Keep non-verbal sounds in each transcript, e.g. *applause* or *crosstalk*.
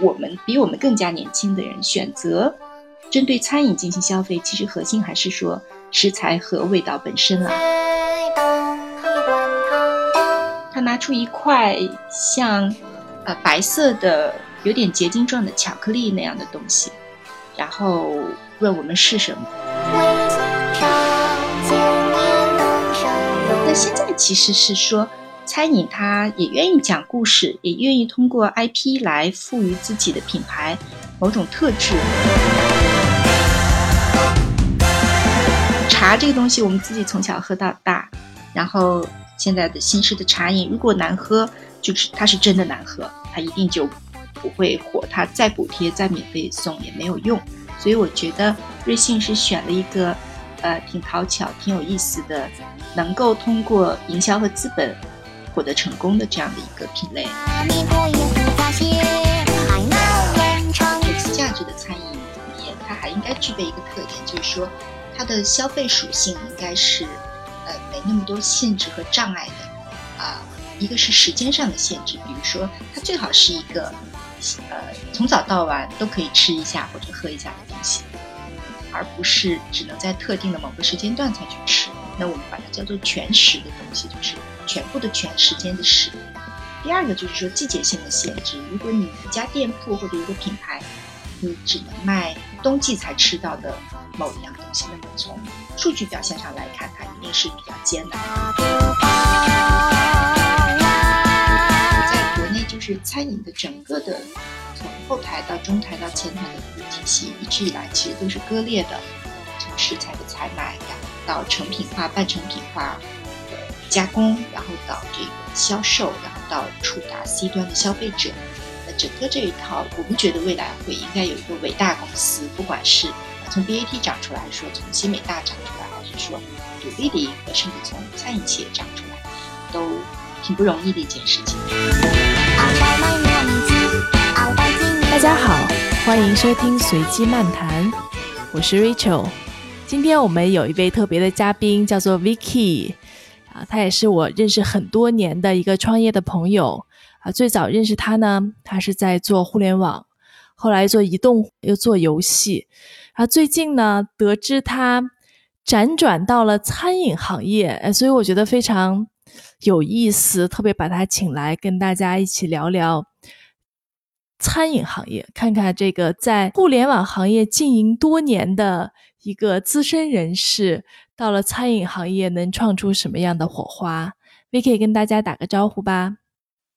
我们比我们更加年轻的人选择针对餐饮进行消费，其实核心还是说食材和味道本身了。他拿出一块像呃白色的、有点结晶状的巧克力那样的东西，然后问我们是什么。那现在其实是说。餐饮，它也愿意讲故事，也愿意通过 IP 来赋予自己的品牌某种特质。茶这个东西，我们自己从小喝到大，然后现在的新式的茶饮，如果难喝，就是它是真的难喝，它一定就不会火，它再补贴、再免费送也没有用。所以我觉得瑞幸是选了一个，呃，挺讨巧、挺有意思的，能够通过营销和资本。获得成功的这样的一个品类，有次价值的餐饮里面，它还应该具备一个特点，就是说它的消费属性应该是呃没那么多限制和障碍的啊。一个是时间上的限制，比如说它最好是一个呃从早到晚都可以吃一下或者喝一下的东西，而不是只能在特定的某个时间段才去吃。那我们把它叫做全食的东西，就是。全部的全时间的时。第二个就是说季节性的限制。如果你一家店铺或者一个品牌，你只能卖冬季才吃到的某一样东西，那么从数据表现上来看，它一定是比较艰难的。在国内，就是餐饮的整个的从后台到中台到前台的一个体系，一直以来其实都是割裂的。从食材的采买呀，到成品化、半成品化。加工，然后到这个销售，然后到触达 C 端的消费者，那整个这一套，我们觉得未来会应该有一个伟大公司，不管是从 BAT 长出来，还是说从新美大长出来，还是说独立的一个，甚至从餐饮企业长出来，都挺不容易的一件事情。大家好，欢迎收听随机漫谈，我是 Rachel，今天我们有一位特别的嘉宾，叫做 Vicky。他也是我认识很多年的一个创业的朋友啊。最早认识他呢，他是在做互联网，后来做移动，又做游戏。啊，最近呢，得知他辗转到了餐饮行业，所以我觉得非常有意思，特别把他请来跟大家一起聊聊餐饮行业，看看这个在互联网行业经营多年的一个资深人士。到了餐饮行业，能创出什么样的火花？Vicky 跟大家打个招呼吧。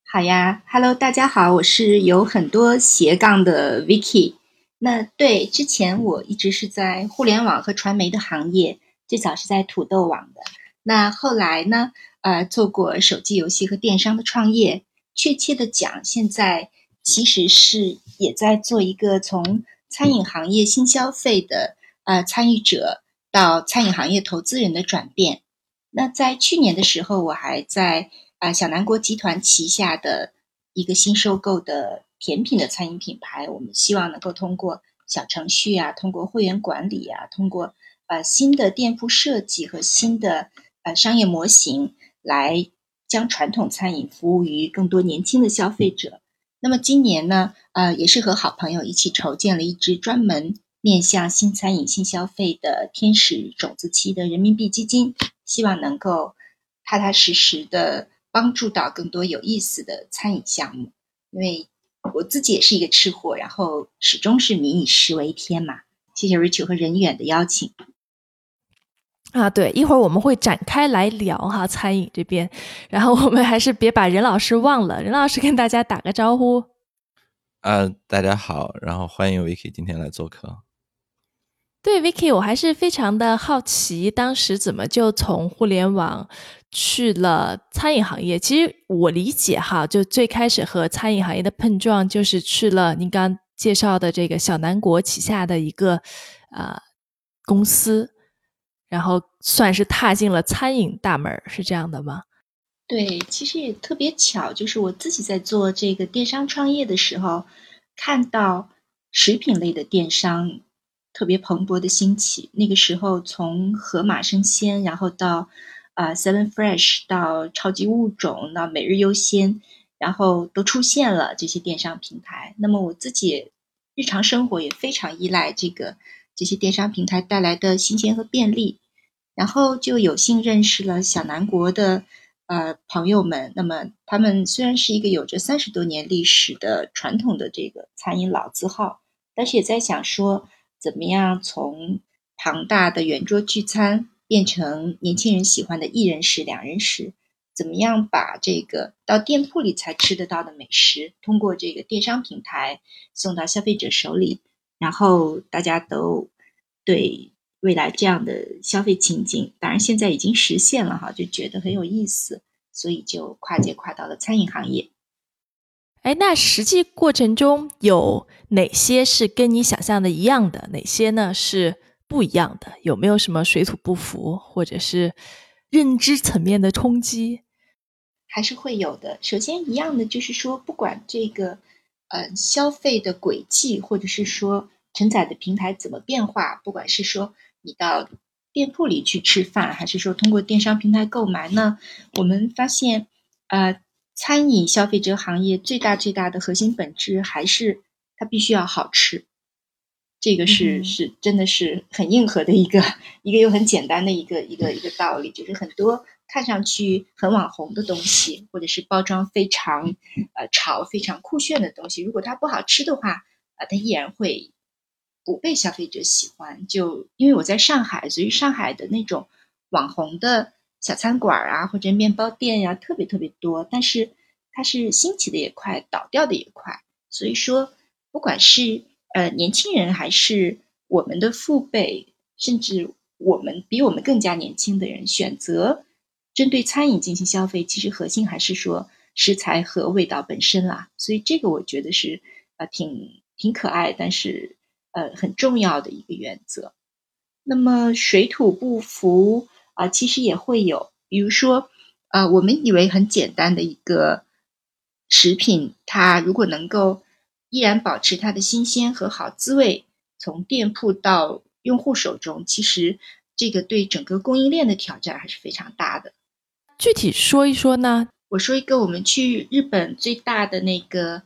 好呀，Hello，大家好，我是有很多斜杠的 Vicky。那对，之前我一直是在互联网和传媒的行业，最早是在土豆网的。那后来呢，呃，做过手机游戏和电商的创业。确切的讲，现在其实是也在做一个从餐饮行业新消费的呃参与者。到餐饮行业投资人的转变。那在去年的时候，我还在啊小南国集团旗下的一个新收购的甜品的餐饮品牌，我们希望能够通过小程序啊，通过会员管理啊，通过呃新的店铺设计和新的呃商业模型，来将传统餐饮服务于更多年轻的消费者。那么今年呢，呃，也是和好朋友一起筹建了一支专门。面向新餐饮、新消费的天使种子期的人民币基金，希望能够踏踏实实的帮助到更多有意思的餐饮项目。因为我自己也是一个吃货，然后始终是民以食为天嘛。谢谢 Rachel 和任远的邀请。啊，对，一会儿我们会展开来聊哈餐饮这边，然后我们还是别把任老师忘了。任老师跟大家打个招呼。啊，大家好，然后欢迎 Vicky 今天来做客。对，Vicky，我还是非常的好奇，当时怎么就从互联网去了餐饮行业？其实我理解哈，就最开始和餐饮行业的碰撞，就是去了您刚介绍的这个小南国旗下的一个呃公司，然后算是踏进了餐饮大门，是这样的吗？对，其实也特别巧，就是我自己在做这个电商创业的时候，看到食品类的电商。特别蓬勃的兴起，那个时候从盒马生鲜，然后到啊 Seven Fresh，到超级物种，到每日优鲜，然后都出现了这些电商平台。那么我自己日常生活也非常依赖这个这些电商平台带来的新鲜和便利，然后就有幸认识了小南国的呃朋友们。那么他们虽然是一个有着三十多年历史的传统的这个餐饮老字号，但是也在想说，怎么样从庞大的圆桌聚餐变成年轻人喜欢的一人食、两人食。怎么样把这个到店铺里才吃得到的美食，通过这个电商平台送到消费者手里，然后大家都对未来这样的消费情景，当然现在已经实现了哈，就觉得很有意思，所以就跨界跨到了餐饮行业。哎，那实际过程中有哪些是跟你想象的一样的？哪些呢是不一样的？有没有什么水土不服，或者是认知层面的冲击？还是会有的。首先，一样的就是说，不管这个呃消费的轨迹，或者是说承载的平台怎么变化，不管是说你到店铺里去吃饭，还是说通过电商平台购买呢，我们发现，呃，餐饮消费者行业最大最大的核心本质还是它必须要好吃。这个是是真的是很硬核的一个一个又很简单的一个一个一个道理，就是很多。看上去很网红的东西，或者是包装非常呃潮、非常酷炫的东西，如果它不好吃的话，啊，它依然会不被消费者喜欢。就因为我在上海，所以上海的那种网红的小餐馆啊，或者面包店呀，特别特别多。但是它是兴起的也快，倒掉的也快。所以说，不管是呃年轻人，还是我们的父辈，甚至我们比我们更加年轻的人，选择。针对餐饮进行消费，其实核心还是说食材和味道本身啦，所以这个我觉得是呃挺挺可爱，但是呃很重要的一个原则。那么水土不服啊，其实也会有，比如说啊，我们以为很简单的一个食品，它如果能够依然保持它的新鲜和好滋味，从店铺到用户手中，其实这个对整个供应链的挑战还是非常大的。具体说一说呢？我说一个我们去日本最大的那个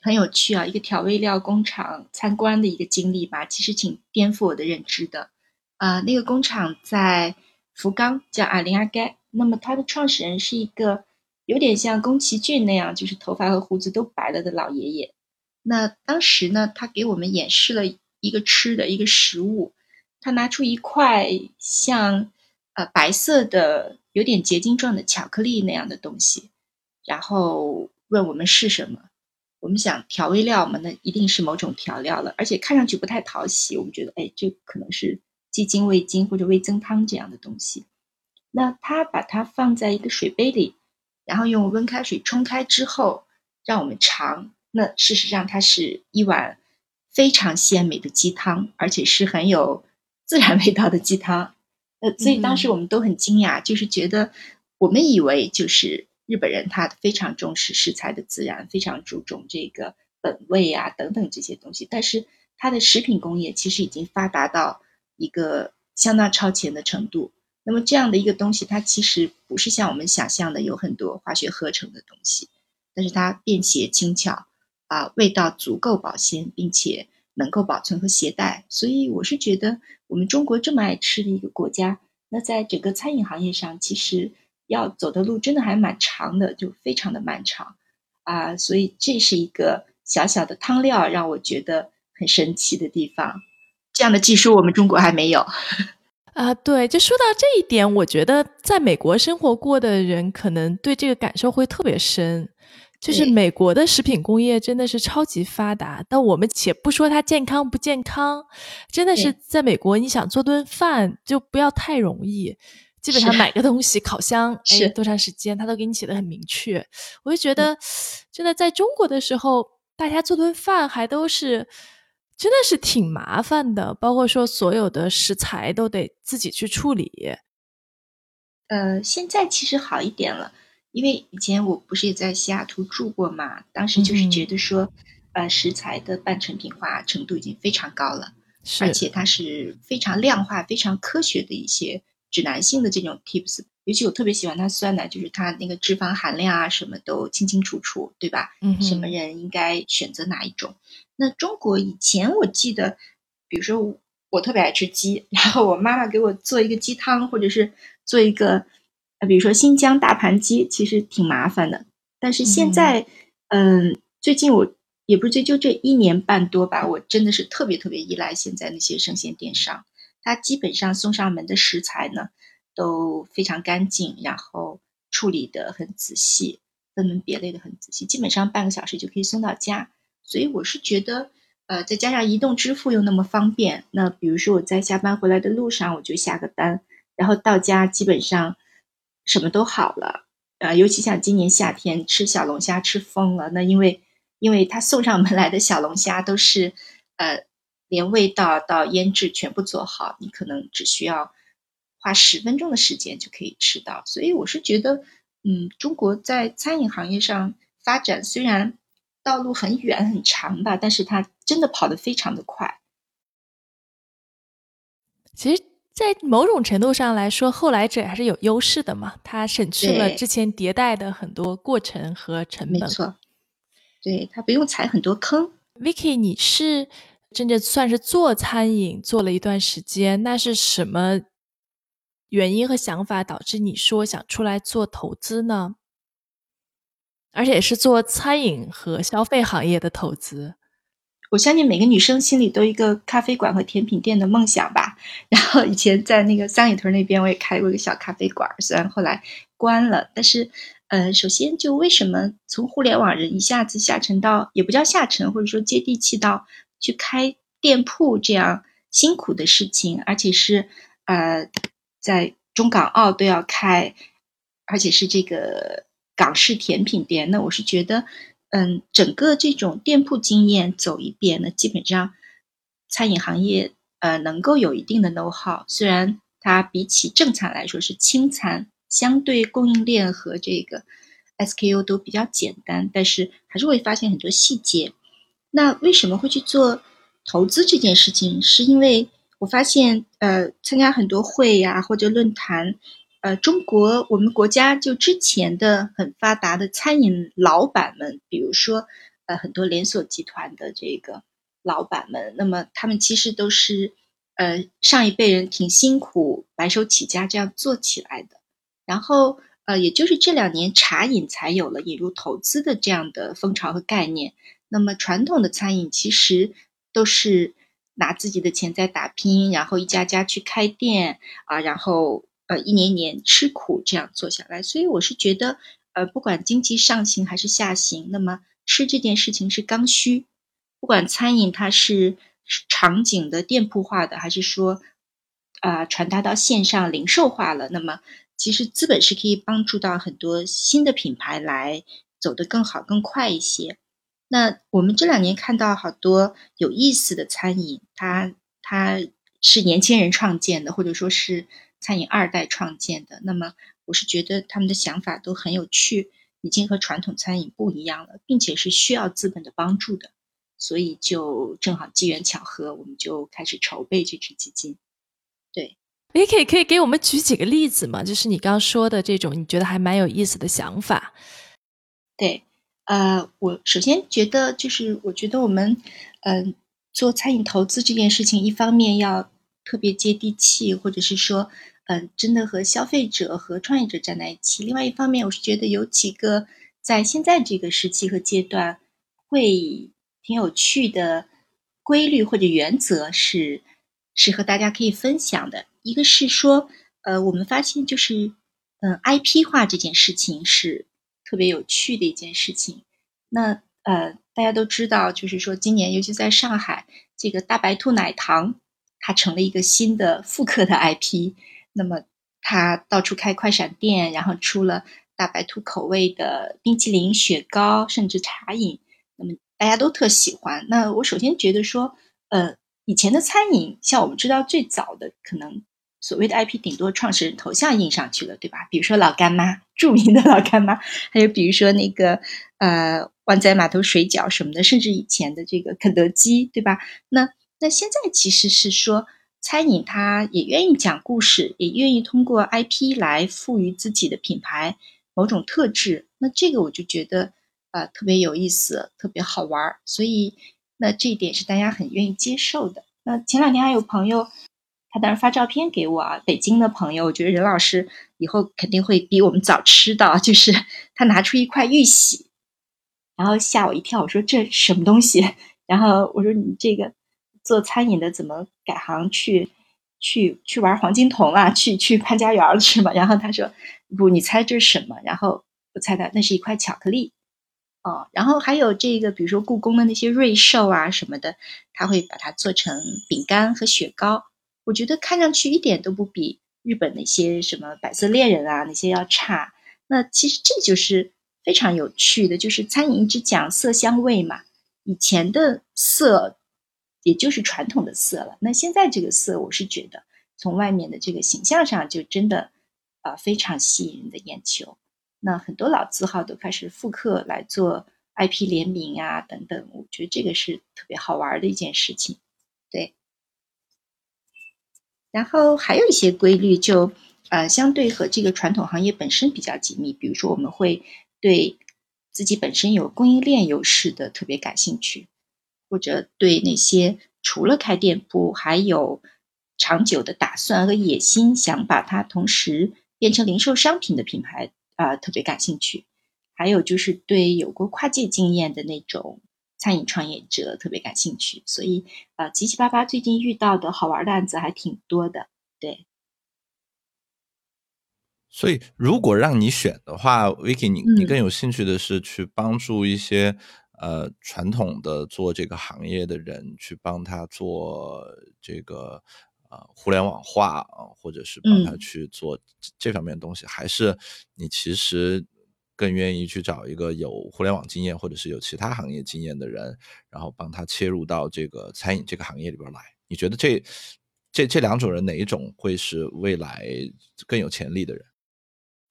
很有趣啊，一个调味料工厂参观的一个经历吧，其实挺颠覆我的认知的。啊，那个工厂在福冈，叫阿林阿盖。那么它的创始人是一个有点像宫崎骏那样，就是头发和胡子都白了的老爷爷。那当时呢，他给我们演示了一个吃的一个食物，他拿出一块像呃白色的。有点结晶状的巧克力那样的东西，然后问我们是什么？我们想调味料嘛，那一定是某种调料了，而且看上去不太讨喜。我们觉得，哎，这可能是鸡精、味精或者味增汤这样的东西。那他把它放在一个水杯里，然后用温开水冲开之后，让我们尝。那事实上，它是一碗非常鲜美的鸡汤，而且是很有自然味道的鸡汤。呃，所以当时我们都很惊讶，就是觉得我们以为就是日本人，他非常重视食材的自然，非常注重这个本味啊等等这些东西。但是它的食品工业其实已经发达到一个相当超前的程度。那么这样的一个东西，它其实不是像我们想象的有很多化学合成的东西，但是它便携轻巧啊，味道足够保鲜，并且。能够保存和携带，所以我是觉得我们中国这么爱吃的一个国家，那在整个餐饮行业上，其实要走的路真的还蛮长的，就非常的漫长啊。所以这是一个小小的汤料，让我觉得很神奇的地方。这样的技术我们中国还没有啊。对，就说到这一点，我觉得在美国生活过的人可能对这个感受会特别深。就是美国的食品工业真的是超级发达，但我们且不说它健康不健康，真的是在美国，你想做顿饭就不要太容易。基本上买个东西，烤箱 *laughs* 哎多长时间，他都给你写的很明确。我就觉得，真的在中国的时候，大家做顿饭还都是真的是挺麻烦的，包括说所有的食材都得自己去处理。呃，现在其实好一点了。因为以前我不是也在西雅图住过嘛，当时就是觉得说，呃，食材的半成品化程度已经非常高了，而且它是非常量化、非常科学的一些指南性的这种 tips，尤其我特别喜欢它酸奶，就是它那个脂肪含量啊，什么都清清楚楚，对吧？嗯什么人应该选择哪一种？那中国以前我记得，比如说我我特别爱吃鸡，然后我妈妈给我做一个鸡汤，或者是做一个，呃，比如说新疆大盘鸡，其实挺麻烦的。但是现在，嗯、最近我也不是最就这一年半多吧，我真的是特别特别依赖现在那些生鲜电商，它基本上送上门的食材呢都非常干净，然后处理的很仔细，分门别类的很仔细，基本上半个小时就可以送到家。所以我是觉得，呃，再加上移动支付又那么方便，那比如说我在下班回来的路上，我就下个单，然后到家基本上什么都好了。呃，尤其像今年夏天吃小龙虾吃疯了，那因为因为他送上门来的小龙虾都是呃连味道到腌制全部做好，你可能只需要花十分钟的时间就可以吃到。所以我是觉得，嗯，中国在餐饮行业上发展虽然道路很远很长吧，但是它真的跑得非常的快。其实，在某种程度上来说，后来者还是有优势的嘛，它省去了之前迭代的很多过程和成本。没错，对，它不用踩很多坑。Vicky，你是真正算是做餐饮做了一段时间，那是什么原因和想法导致你说想出来做投资呢？而且是做餐饮和消费行业的投资。我相信每个女生心里都一个咖啡馆和甜品店的梦想吧。*laughs* 然后以前在那个三里屯那边，我也开过一个小咖啡馆，虽然后来关了，但是，呃，首先就为什么从互联网人一下子下沉到，也不叫下沉，或者说接地气到去开店铺这样辛苦的事情，而且是呃在中港澳都要开，而且是这个港式甜品店，那我是觉得。嗯，整个这种店铺经验走一遍那，基本上餐饮行业呃能够有一定的 know how，虽然它比起正餐来说是轻餐，相对供应链和这个 SKU 都比较简单，但是还是会发现很多细节。那为什么会去做投资这件事情？是因为我发现呃参加很多会呀、或者论坛。呃，中国我们国家就之前的很发达的餐饮老板们，比如说呃很多连锁集团的这个老板们，那么他们其实都是呃上一辈人挺辛苦白手起家这样做起来的，然后呃也就是这两年茶饮才有了引入投资的这样的风潮和概念。那么传统的餐饮其实都是拿自己的钱在打拼，然后一家家去开店啊，然后。呃，一年年吃苦这样做下来，所以我是觉得，呃，不管经济上行还是下行，那么吃这件事情是刚需。不管餐饮它是场景的店铺化的，还是说，啊、传达到线上零售化了，那么其实资本是可以帮助到很多新的品牌来走得更好、更快一些。那我们这两年看到好多有意思的餐饮，它它是年轻人创建的，或者说是。餐饮二代创建的，那么我是觉得他们的想法都很有趣，已经和传统餐饮不一样了，并且是需要资本的帮助的，所以就正好机缘巧合，我们就开始筹备这支基金。对，你可以可以给我们举几个例子吗？就是你刚刚说的这种，你觉得还蛮有意思的想法。对，呃，我首先觉得就是，我觉得我们嗯、呃、做餐饮投资这件事情，一方面要。特别接地气，或者是说，嗯、呃，真的和消费者和创业者站在一起。另外一方面，我是觉得有几个在现在这个时期和阶段会挺有趣的规律或者原则是是和大家可以分享的。一个是说，呃，我们发现就是，嗯、，IP 化这件事情是特别有趣的一件事情。那呃，大家都知道，就是说今年尤其在上海，这个大白兔奶糖。它成了一个新的复刻的 IP，那么他到处开快闪店，然后出了大白兔口味的冰淇淋、雪糕，甚至茶饮，那么大家都特喜欢。那我首先觉得说，呃，以前的餐饮，像我们知道最早的可能所谓的 IP，顶多创始人头像印上去了，对吧？比如说老干妈，著名的老干妈，还有比如说那个呃湾仔码头水饺什么的，甚至以前的这个肯德基，对吧？那那现在其实是说，餐饮它也愿意讲故事，也愿意通过 IP 来赋予自己的品牌某种特质。那这个我就觉得啊特别有意思，特别好玩儿。所以那这一点是大家很愿意接受的。那前两天还有朋友，他当时发照片给我啊，北京的朋友，我觉得任老师以后肯定会比我们早吃到，就是他拿出一块玉玺，然后吓我一跳，我说这什么东西？*laughs* 然后我说你这个。做餐饮的怎么改行去去去玩黄金瞳啊？去去潘家园了是吗？*laughs* 然后他说不，你猜这是什么？然后我猜的那是一块巧克力哦。然后还有这个，比如说故宫的那些瑞兽啊什么的，他会把它做成饼干和雪糕。我觉得看上去一点都不比日本那些什么百色恋人啊那些要差。那其实这就是非常有趣的，就是餐饮一直讲色香味嘛，以前的色。也就是传统的色了。那现在这个色，我是觉得从外面的这个形象上，就真的啊非常吸引人的眼球。那很多老字号都开始复刻来做 IP 联名啊等等，我觉得这个是特别好玩的一件事情。对。然后还有一些规律，就呃相对和这个传统行业本身比较紧密。比如说，我们会对自己本身有供应链优势的特别感兴趣。或者对那些除了开店铺还有长久的打算和野心，想把它同时变成零售商品的品牌啊，特别感兴趣。还有就是对有过跨界经验的那种餐饮创业者特别感兴趣。所以啊，七七八八最近遇到的好玩的案子还挺多的。对。所以如果让你选的话，Vicky，你你更有兴趣的是去帮助一些。呃，传统的做这个行业的人去帮他做这个呃互联网化啊，或者是帮他去做这方面的东西，还是你其实更愿意去找一个有互联网经验或者是有其他行业经验的人，然后帮他切入到这个餐饮这个行业里边来？你觉得这这这两种人哪一种会是未来更有潜力的人？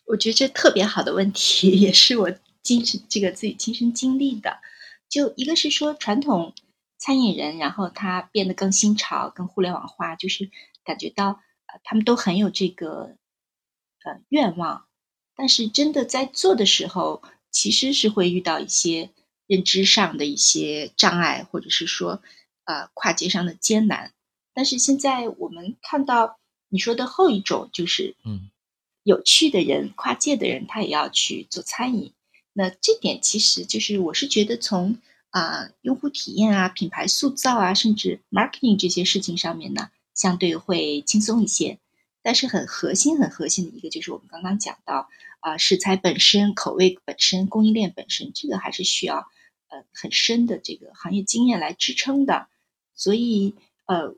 我觉得这特别好的问题，*laughs* 也是我亲身这个自己亲身经历的。就一个是说传统餐饮人，然后他变得更新潮、更互联网化，就是感觉到呃他们都很有这个呃愿望，但是真的在做的时候，其实是会遇到一些认知上的一些障碍，或者是说呃跨界上的艰难。但是现在我们看到你说的后一种，就是嗯有趣的人、跨界的人，他也要去做餐饮。那这点其实就是，我是觉得从啊用户体验啊、品牌塑造啊，甚至 marketing 这些事情上面呢，相对会轻松一些。但是很核心、很核心的一个就是我们刚刚讲到啊，食材本身、口味本身、供应链本身，这个还是需要呃很深的这个行业经验来支撑的。所以呃。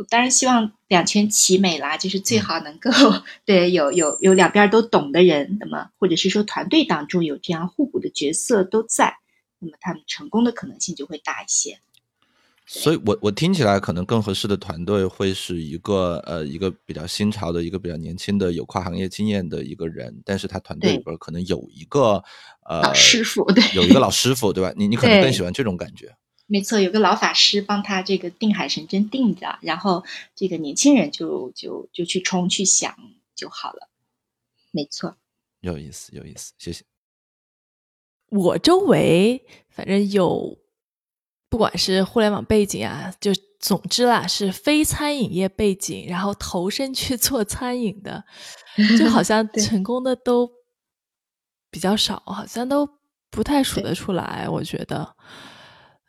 我当然希望两全其美啦，就是最好能够对有有有两边都懂的人，那么或者是说团队当中有这样互补的角色都在，那么他们成功的可能性就会大一些。所以，我我听起来可能更合适的团队会是一个呃一个比较新潮的一个比较年轻的有跨行业经验的一个人，但是他团队里边可能有一个呃老师傅，对，有一个老师傅，对吧？你你可能更喜欢这种感觉。没错，有个老法师帮他这个定海神针定着，然后这个年轻人就就就去冲去想就好了。没错，有意思，有意思，谢谢。我周围反正有，不管是互联网背景啊，就总之啦，是非餐饮业背景，然后投身去做餐饮的，就好像 *laughs* 成功的都比较少，好像都不太数得出来。我觉得。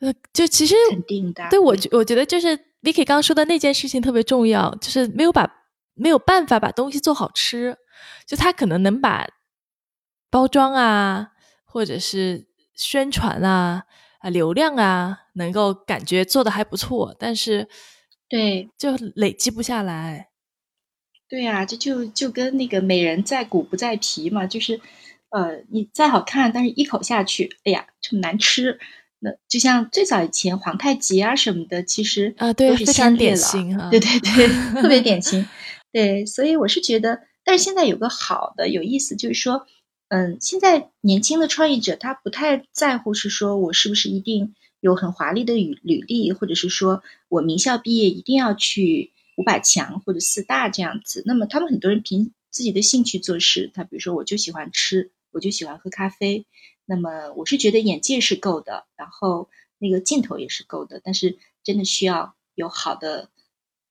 呃，就其实肯定的，对我我觉得就是 Vicky 刚刚说的那件事情特别重要，就是没有把没有办法把东西做好吃，就他可能能把包装啊，或者是宣传啊啊流量啊，能够感觉做的还不错，但是对就累积不下来。对呀，这就就跟那个美人在骨不在皮嘛，就是呃你再好看，但是一口下去，哎呀这么难吃。那就像最早以前皇太极啊什么的，其实啊对，非常典型哈，对对对，特别典 *laughs* 型。对，所以我是觉得，但是现在有个好的有意思，就是说，嗯，现在年轻的创业者他不太在乎是说我是不是一定有很华丽的履履历，或者是说我名校毕业一定要去五百强或者四大这样子。那么他们很多人凭自己的兴趣做事，他比如说我就喜欢吃，我就喜欢喝咖啡。那么我是觉得眼界是够的，然后那个劲头也是够的，但是真的需要有好的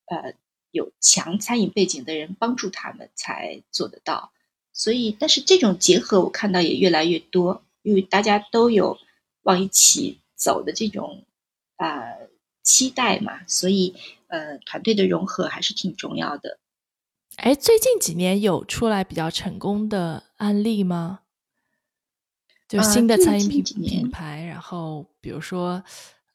呃有强餐饮背景的人帮助他们才做得到。所以，但是这种结合我看到也越来越多，因为大家都有往一起走的这种啊期待嘛，所以呃团队的融合还是挺重要的。哎，最近几年有出来比较成功的案例吗？就新的餐饮品品牌，然后比如说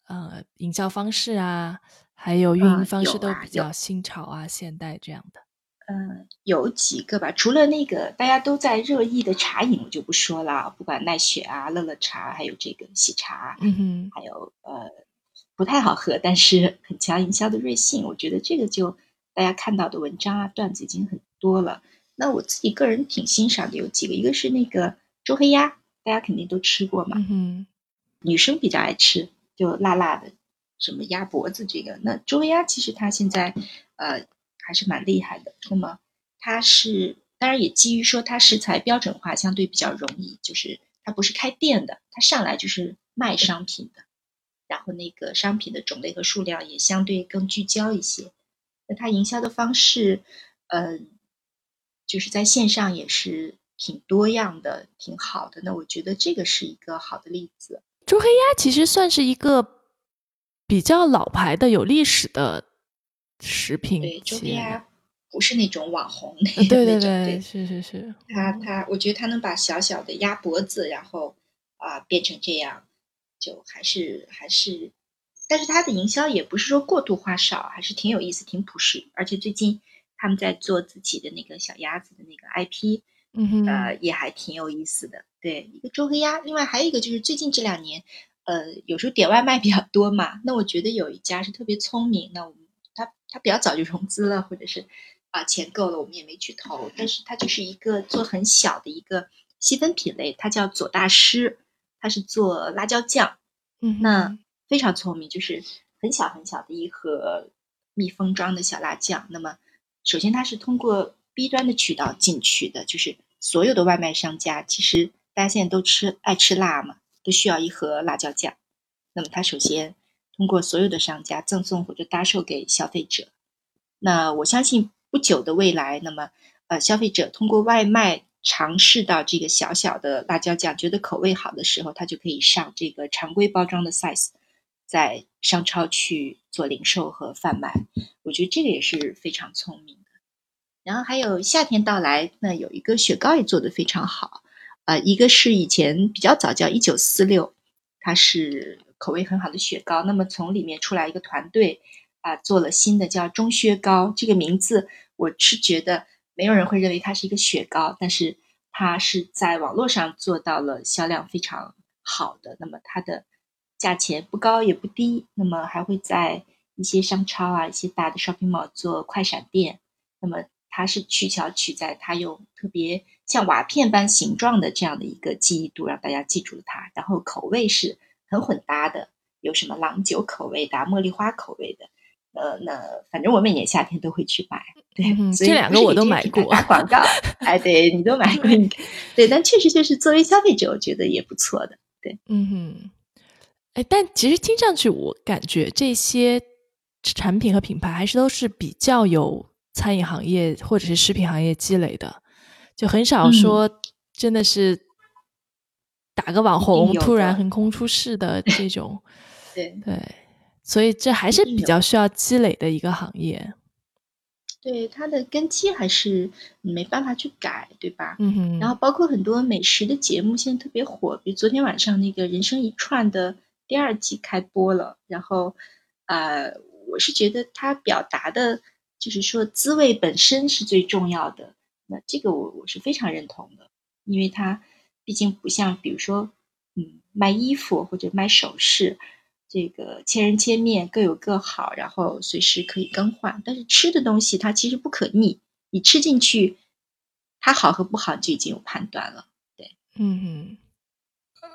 呃营销方式啊，还有运营方式都比较新潮啊、现代这样的。嗯，有几个吧，除了那个大家都在热议的茶饮，我就不说了。不管奈雪啊、乐乐茶，还有这个喜茶，嗯哼，还有呃不太好喝，但是很强营销的瑞幸，我觉得这个就大家看到的文章啊、段子已经很多了。那我自己个人挺欣赏的有几个，一个是那个周黑鸭，大家肯定都吃过嘛，嗯，女生比较爱吃，就辣辣的，什么鸭脖子这个。那周黑鸭其实它现在呃。还是蛮厉害的。那么它是当然也基于说它食材标准化相对比较容易，就是它不是开店的，它上来就是卖商品的，然后那个商品的种类和数量也相对更聚焦一些。那它营销的方式，嗯，就是在线上也是挺多样的，挺好的。那我觉得这个是一个好的例子。周黑鸭其实算是一个比较老牌的、有历史的。食品对周黑鸭不是那种网红那对对对，是是是。他他，我觉得他能把小小的鸭脖子，然后啊变成这样，就还是还是，但是他的营销也不是说过度花哨，还是挺有意思，挺朴实。而且最近他们在做自己的那个小鸭子的那个 IP，嗯哼，呃，也还挺有意思的。对，一个周黑鸭，另外还有一个就是最近这两年，呃，有时候点外卖比较多嘛，那我觉得有一家是特别聪明，那我们。他他比较早就融资了，或者是啊钱够了，我们也没去投。但是他就是一个做很小的一个细分品类，它叫左大师，他是做辣椒酱，嗯，那非常聪明，就是很小很小的一盒密封装的小辣酱。那么首先它是通过 B 端的渠道进去的，就是所有的外卖商家，其实大家现在都吃爱吃辣嘛，都需要一盒辣椒酱。那么它首先。通过所有的商家赠送或者搭售给消费者，那我相信不久的未来，那么呃，消费者通过外卖尝试到这个小小的辣椒酱，觉得口味好的时候，他就可以上这个常规包装的 size，在商超去做零售和贩卖。我觉得这个也是非常聪明。然后还有夏天到来，那有一个雪糕也做得非常好，呃，一个是以前比较早叫一九四六，它是。口味很好的雪糕，那么从里面出来一个团队啊，做了新的叫中薛糕。这个名字我是觉得没有人会认为它是一个雪糕，但是它是在网络上做到了销量非常好的。那么它的价钱不高也不低，那么还会在一些商超啊、一些大的 shopping mall 做快闪店。那么它是取巧取在它用特别像瓦片般形状的这样的一个记忆度，让大家记住了它。然后口味是。很混搭的，有什么郎酒口味的、茉莉花口味的，呃，那反正我每年夏天都会去买。*laughs* 对，这两个我都买过。打广告，哎，对你都买过，对，但确实就是作为消费者，我觉得也不错的。对，嗯哼，哎，但其实听上去，我感觉这些产品和品牌还是都是比较有餐饮行业或者是食品行业积累的，就很少说真的是。打个网红突然横空出世的这种，*laughs* 对对，所以这还是比较需要积累的一个行业。对它的根基还是没办法去改，对吧？嗯哼。然后包括很多美食的节目现在特别火，比如昨天晚上那个《人生一串》的第二季开播了，然后呃，我是觉得它表达的就是说滋味本身是最重要的，那这个我我是非常认同的，因为它。毕竟不像，比如说，嗯，卖衣服或者卖首饰，这个千人千面各有各好，然后随时可以更换。但是吃的东西它其实不可逆，你吃进去，它好和不好就已经有判断了。对，嗯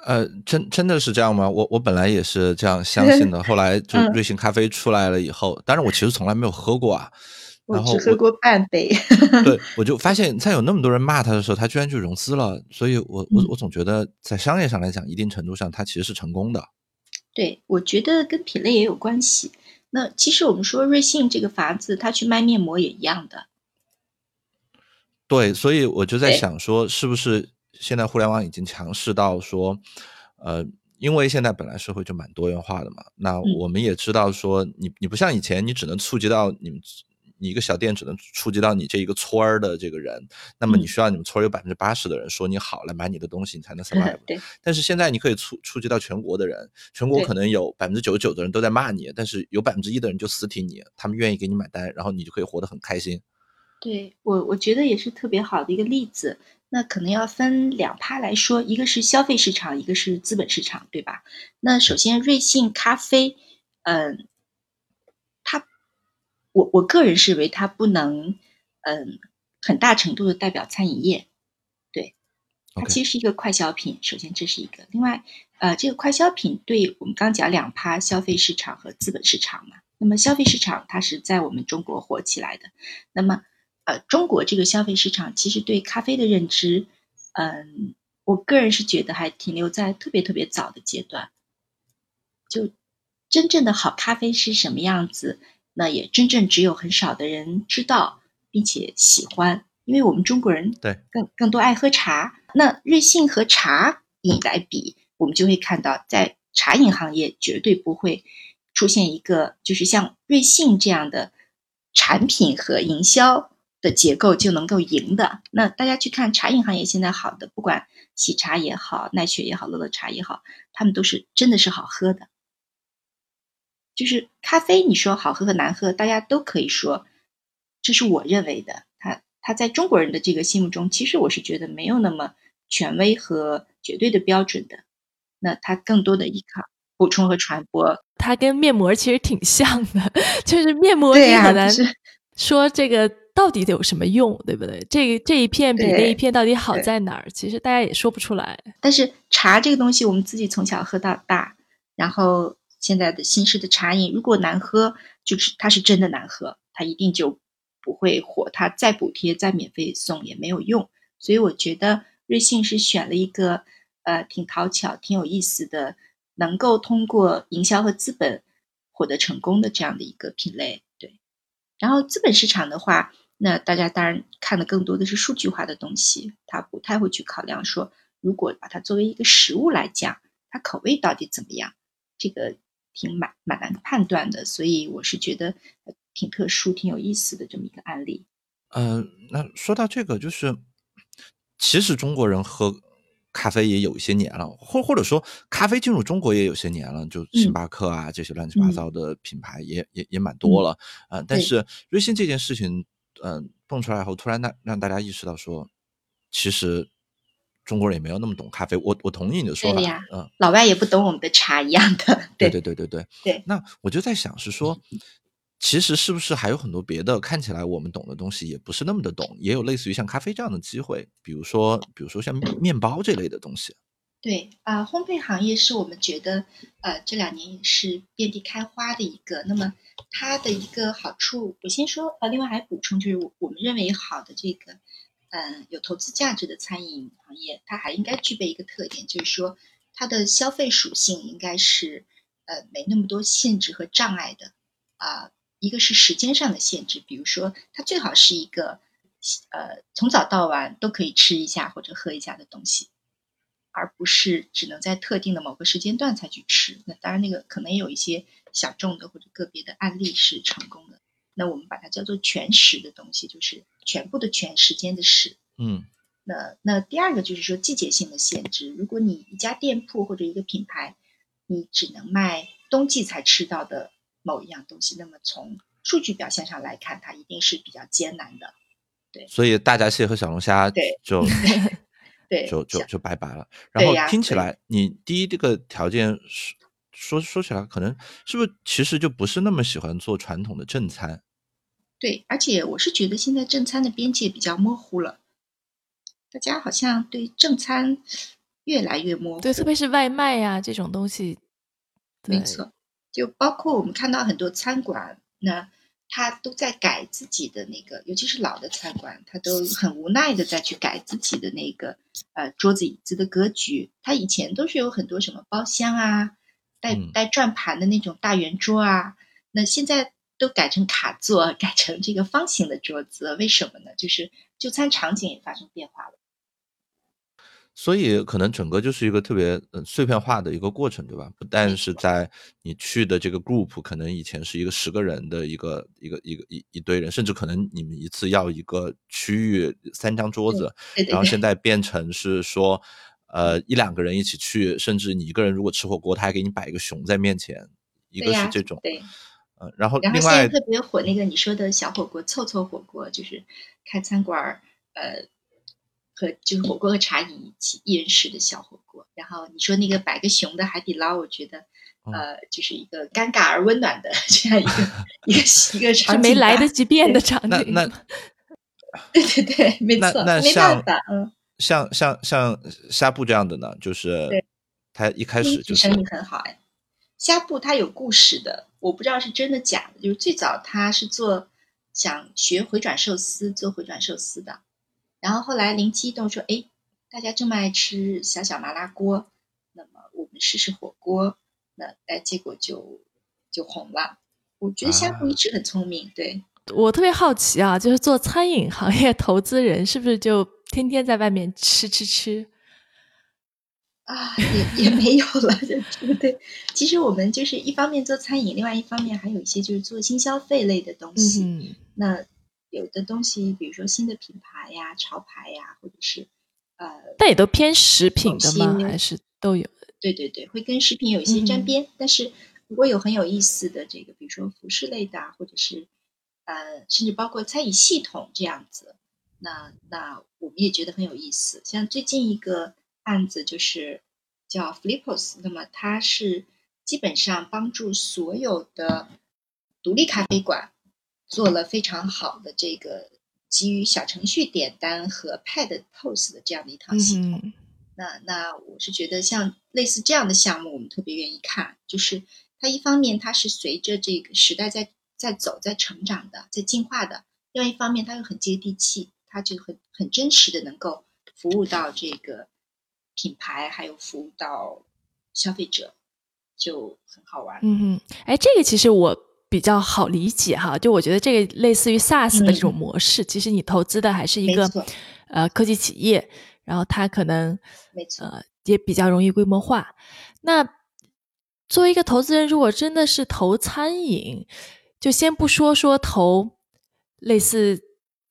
呃，真真的是这样吗？我我本来也是这样相信的，后来就瑞幸咖啡出来了以后，但是我其实从来没有喝过啊。*laughs* 我只喝过半杯。对，*laughs* 我就发现，在有那么多人骂他的时候，他居然就融资了。所以，我我我总觉得，在商业上来讲，一定程度上，他其实是成功的。对，我觉得跟品类也有关系。那其实我们说瑞幸这个法子，他去卖面膜也一样的。对，所以我就在想说，是不是现在互联网已经强势到说，呃，因为现在本来社会就蛮多元化的嘛，那我们也知道说，你你不像以前，你只能触及到你们。你一个小店只能触及到你这一个村儿的这个人，那么你需要你们村儿有百分之八十的人说你好来买你的东西，你才能 *laughs* survive。对。但是现在你可以触触及到全国的人，全国可能有百分之九十九的人都在骂你，但是有百分之一的人就死挺你，他们愿意给你买单，然后你就可以活得很开心。对我，我觉得也是特别好的一个例子。那可能要分两趴来说，一个是消费市场，一个是资本市场，对吧？那首先，瑞幸咖啡，嗯。它我我个人认为它不能，嗯，很大程度的代表餐饮业，对，它其实是一个快消品。首先这是一个，另外，呃，这个快消品对我们刚讲两趴消费市场和资本市场嘛。那么消费市场它是在我们中国火起来的，那么，呃，中国这个消费市场其实对咖啡的认知，嗯，我个人是觉得还停留在特别特别早的阶段，就真正的好咖啡是什么样子。那也真正只有很少的人知道，并且喜欢，因为我们中国人对更更多爱喝茶。那瑞幸和茶饮来比，我们就会看到，在茶饮行业绝对不会出现一个就是像瑞幸这样的产品和营销的结构就能够赢的。那大家去看茶饮行业现在好的，不管喜茶也好，奈雪也好，乐乐茶也好，他们都是真的是好喝的。就是咖啡，你说好喝和难喝，大家都可以说，这是我认为的。它它在中国人的这个心目中，其实我是觉得没有那么权威和绝对的标准的。那它更多的依靠补充和传播。它跟面膜其实挺像的，*laughs* 就是面膜你很难说这个到底得有什么用，对不对？这这一片比那一片到底好在哪儿？其实大家也说不出来。但是茶这个东西，我们自己从小喝到大，然后。现在的新式的茶饮，如果难喝，就是它是真的难喝，它一定就不会火。它再补贴、再免费送也没有用。所以我觉得瑞幸是选了一个呃挺讨巧、挺有意思的，*laughs* 能够通过营销和资本获得成功的这样的一个品类。然后资本市场的话，那大家当然看的更多的是数据化的东西，他不太会去考量说，如果把它作为一个食物来讲，它口味到底怎么样，这个。挺蛮蛮难判断的，所以我是觉得挺特殊、挺有意思的这么一个案例。嗯，那说到这个，就是其实中国人喝咖啡也有一些年了，或或者说咖啡进入中国也有些年了，就星巴克啊这些乱七八糟的品牌也也也蛮多了啊。但是瑞幸这件事情，嗯，蹦出来后，突然让让大家意识到说，其实。中国人也没有那么懂咖啡，我我同意你的说法，嗯，老外也不懂我们的茶一样的，对对对对对对。那我就在想，是说，*laughs* 其实是不是还有很多别的看起来我们懂的东西，也不是那么的懂，也有类似于像咖啡这样的机会，比如说，比如说像面包这类的东西。对啊，烘焙行业是我们觉得呃这两年也是遍地开花的一个。那么它的一个好处，我先说，呃，另外还补充就是我我们认为好的这个。嗯，有投资价值的餐饮行业，它还应该具备一个特点，就是说它的消费属性应该是呃没那么多限制和障碍的啊。一个是时间上的限制，比如说它最好是一个呃从早到晚都可以吃一下或者喝一下的东西，而不是只能在特定的某个时间段才去吃。那当然，那个可能也有一些小众的或者个别的案例是成功的。那我们把它叫做全食的东西，就是全部的全时间的食。嗯，那那第二个就是说季节性的限制。如果你一家店铺或者一个品牌，你只能卖冬季才吃到的某一样东西，那么从数据表现上来看，它一定是比较艰难的。对，所以大闸蟹和小龙虾对就 *laughs* 对就就就拜拜了。然后听起来，你第一这个条件是。说说起来，可能是不是其实就不是那么喜欢做传统的正餐？对，而且我是觉得现在正餐的边界比较模糊了，大家好像对正餐越来越模糊。对，特别是外卖呀这种东西，没错，就包括我们看到很多餐馆，那他都在改自己的那个，尤其是老的餐馆，他都很无奈的再去改自己的那个呃桌子椅子的格局。他以前都是有很多什么包厢啊，带带转盘的那种大圆桌啊，那现在都改成卡座，*laughs* 改成这个方形的桌子，为什么呢？就是就餐场景也发生变化了。所以可能整个就是一个特别嗯碎片化的一个过程，对吧？不但是在你去的这个 group，可能以前是一个十个人的一个一个一个一一堆人，甚至可能你们一次要一个区域三张桌子，然后现在变成是说，呃一两个人一起去，甚至你一个人如果吃火锅，他还给你摆一个熊在面前，一个是这种，对，嗯，然后然后另外特别火那个你说的小火锅，凑凑火锅，就是开餐馆儿，呃。和就是火锅和茶饮一起一人食的小火锅，然后你说那个摆个熊的海底捞，我觉得呃就是一个尴尬而温暖的 *laughs* 这样一个 *laughs* 一个一个场景，没来得及变的场景。那那对对对，没错，没办法，嗯，像像像虾布这样的呢，就是他一开始就是生意很好哎。虾布它有故事的，我不知道是真的假的，就是最早他是做想学回转寿司，做回转寿司的。然后后来灵机一动说：“哎，大家这么爱吃小小麻辣锅，那么我们试试火锅。那哎，结果就就红了。我觉得虾布一直很聪明。对我特别好奇啊，就是做餐饮行业投资人是不是就天天在外面吃吃吃啊？也也没有了，对不对？其实我们就是一方面做餐饮，另外一方面还有一些就是做新消费类的东西。嗯那。有的东西，比如说新的品牌呀、潮牌呀，或者是呃，但也都偏食品的吗？还是都有？对对对，会跟食品有一些沾边。但是如果有很有意思的这个，比如说服饰类的，或者是呃，甚至包括餐饮系统这样子，那那我们也觉得很有意思。像最近一个案子就是叫 Flipos，那么它是基本上帮助所有的独立咖啡馆。做了非常好的这个基于小程序点单和 Pad POS 的这样的一套系统。那那我是觉得像类似这样的项目，我们特别愿意看。就是它一方面它是随着这个时代在在走、在成长的、在进化的；另外一方面它又很接地气，它就很很真实的能够服务到这个品牌，还有服务到消费者，就很好玩。嗯嗯，哎，这个其实我。比较好理解哈，就我觉得这个类似于 SaaS 的这种模式，其实你投资的还是一个呃科技企业，然后它可能呃也比较容易规模化。那作为一个投资人，如果真的是投餐饮，就先不说说投类似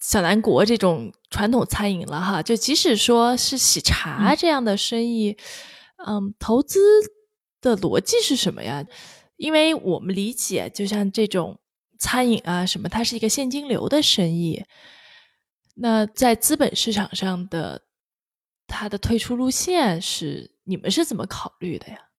小南国这种传统餐饮了哈，就即使说是喜茶这样的生意，嗯，投资的逻辑是什么呀？因为我们理解，就像这种餐饮啊什么，它是一个现金流的生意。那在资本市场上的它的退出路线是你们是怎么考虑的呀？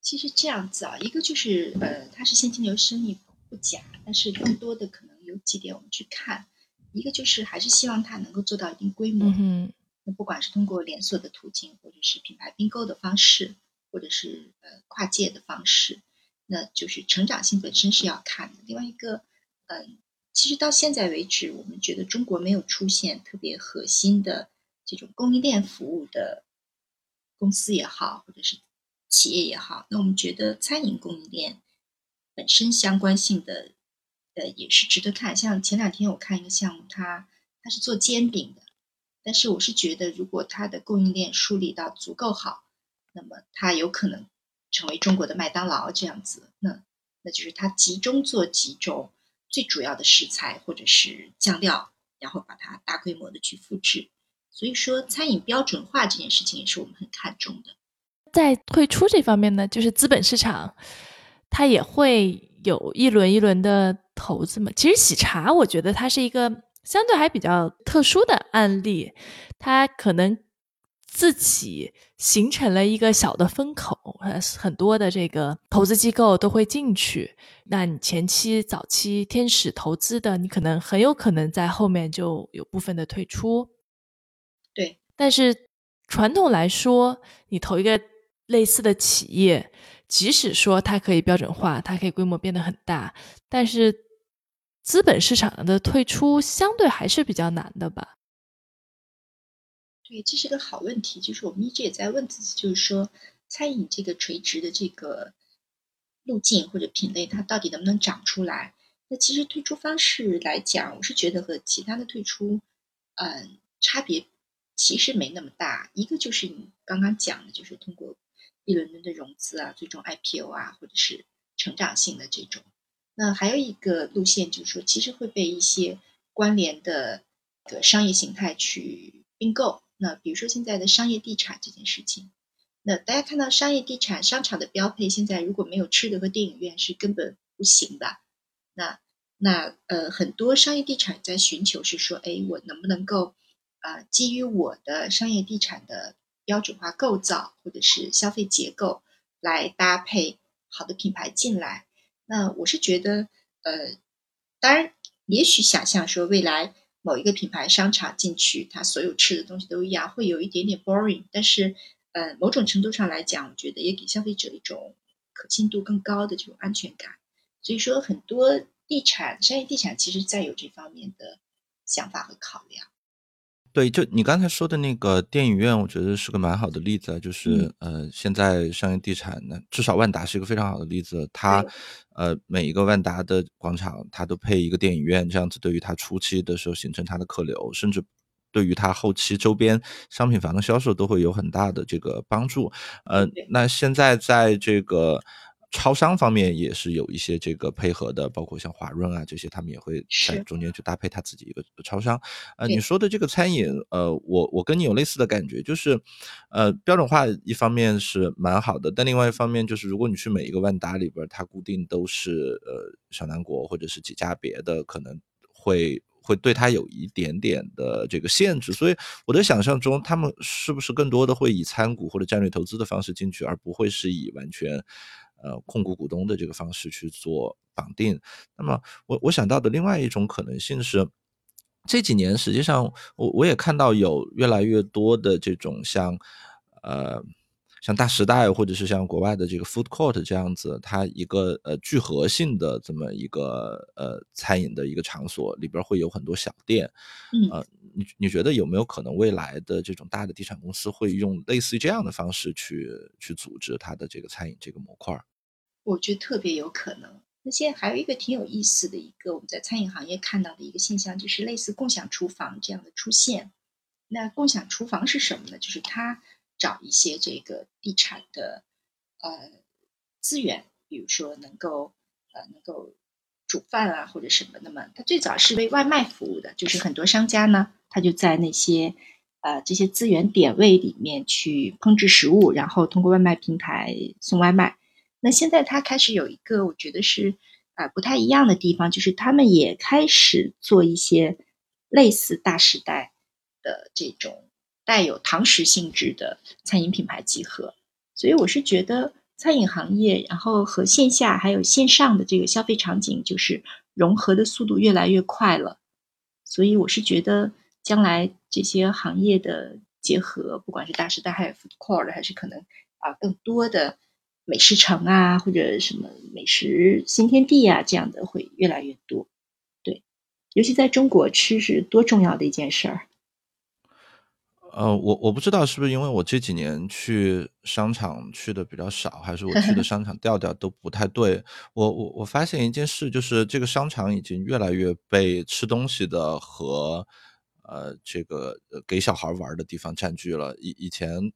其实这样子啊，一个就是呃，它是现金流生意不假，但是更多的可能有几点我们去看。一个就是还是希望它能够做到一定规模。嗯那不管是通过连锁的途径，或者是品牌并购的方式。或者是呃跨界的方式，那就是成长性本身是要看的。另外一个，嗯，其实到现在为止，我们觉得中国没有出现特别核心的这种供应链服务的公司也好，或者是企业也好。那我们觉得餐饮供应链本身相关性的，呃，也是值得看。像前两天我看一个项目，它它是做煎饼的，但是我是觉得如果它的供应链梳理到足够好。那么它有可能成为中国的麦当劳这样子，那那就是它集中做几种最主要的食材或者是酱料，然后把它大规模的去复制。所以说，餐饮标准化这件事情也是我们很看重的。在退出这方面呢，就是资本市场它也会有一轮一轮的投资嘛。其实喜茶，我觉得它是一个相对还比较特殊的案例，它可能。自己形成了一个小的风口，很多的这个投资机构都会进去。那你前期、早期天使投资的，你可能很有可能在后面就有部分的退出。对，但是传统来说，你投一个类似的企业，即使说它可以标准化，它可以规模变得很大，但是资本市场的退出相对还是比较难的吧？对，这是个好问题。就是我们一直也在问自己，就是说，餐饮这个垂直的这个路径或者品类，它到底能不能长出来？那其实退出方式来讲，我是觉得和其他的退出，嗯，差别其实没那么大。一个就是你刚刚讲的，就是通过一轮轮的融资啊，最终 IPO 啊，或者是成长性的这种。那还有一个路线，就是说，其实会被一些关联的个商业形态去并购。那比如说现在的商业地产这件事情，那大家看到商业地产商场的标配，现在如果没有吃的和电影院是根本不行的。那那呃，很多商业地产在寻求是说，哎，我能不能够啊，基于我的商业地产的标准化构造或者是消费结构来搭配好的品牌进来？那我是觉得，呃，当然，也许想象说未来。某一个品牌商场进去，它所有吃的东西都一样，会有一点点 boring。但是，呃，某种程度上来讲，我觉得也给消费者一种可信度更高的这种安全感。所以说，很多地产、商业地产其实在有这方面的想法和考量。对，就你刚才说的那个电影院，我觉得是个蛮好的例子。就是呃，现在商业地产呢，至少万达是一个非常好的例子。它呃，每一个万达的广场，它都配一个电影院，这样子对于它初期的时候形成它的客流，甚至对于它后期周边商品房的销售都会有很大的这个帮助。呃，那现在在这个。超商方面也是有一些这个配合的，包括像华润啊这些，他们也会在中间去搭配他自己一个超商。呃，你说的这个餐饮，呃，我我跟你有类似的感觉，就是呃标准化一方面是蛮好的，但另外一方面就是如果你去每一个万达里边，它固定都是呃小南国或者是几家别的，可能会会对它有一点点的这个限制。所以我的想象中，他们是不是更多的会以参股或者战略投资的方式进去，而不会是以完全。呃，控股股东的这个方式去做绑定，那么我我想到的另外一种可能性是，这几年实际上我我也看到有越来越多的这种像呃像大时代或者是像国外的这个 food court 这样子，它一个呃聚合性的这么一个呃餐饮的一个场所里边会有很多小店，嗯，你你觉得有没有可能未来的这种大的地产公司会用类似于这样的方式去去组织它的这个餐饮这个模块？我觉得特别有可能。那现在还有一个挺有意思的一个我们在餐饮行业看到的一个现象，就是类似共享厨房这样的出现。那共享厨房是什么呢？就是他找一些这个地产的呃资源，比如说能够呃能够煮饭啊或者什么。那么它最早是为外卖服务的，就是很多商家呢，他就在那些呃这些资源点位里面去烹制食物，然后通过外卖平台送外卖。那现在他开始有一个，我觉得是啊不太一样的地方，就是他们也开始做一些类似大时代的这种带有堂食性质的餐饮品牌集合。所以我是觉得餐饮行业，然后和线下还有线上的这个消费场景，就是融合的速度越来越快了。所以我是觉得将来这些行业的结合，不管是大时代还有 food court，还是可能啊更多的。美食城啊，或者什么美食新天地啊，这样的会越来越多。对，尤其在中国，吃是多重要的一件事儿。呃，我我不知道是不是因为我这几年去商场去的比较少，还是我去的商场调调都不太对。*laughs* 我我我发现一件事，就是这个商场已经越来越被吃东西的和呃这个给小孩玩的地方占据了。以以前。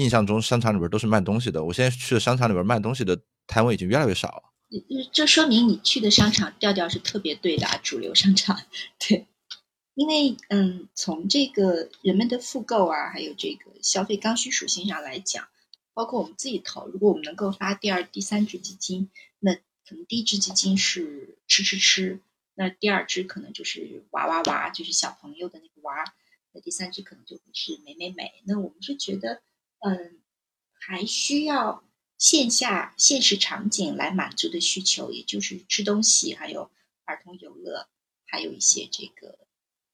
印象中商场里边都是卖东西的，我现在去的商场里边卖东西的摊位已经越来越少了。这说明你去的商场调调是特别对的，啊，主流商场。*laughs* 对，因为嗯，从这个人们的复购啊，还有这个消费刚需属性上来讲，包括我们自己投，如果我们能够发第二、第三支基金，那可能第一支基金是吃吃吃，那第二支可能就是娃娃娃，就是小朋友的那个娃，那第三支可能就会是美美美。那我们是觉得。嗯，还需要线下现实场景来满足的需求，也就是吃东西，还有儿童游乐，还有一些这个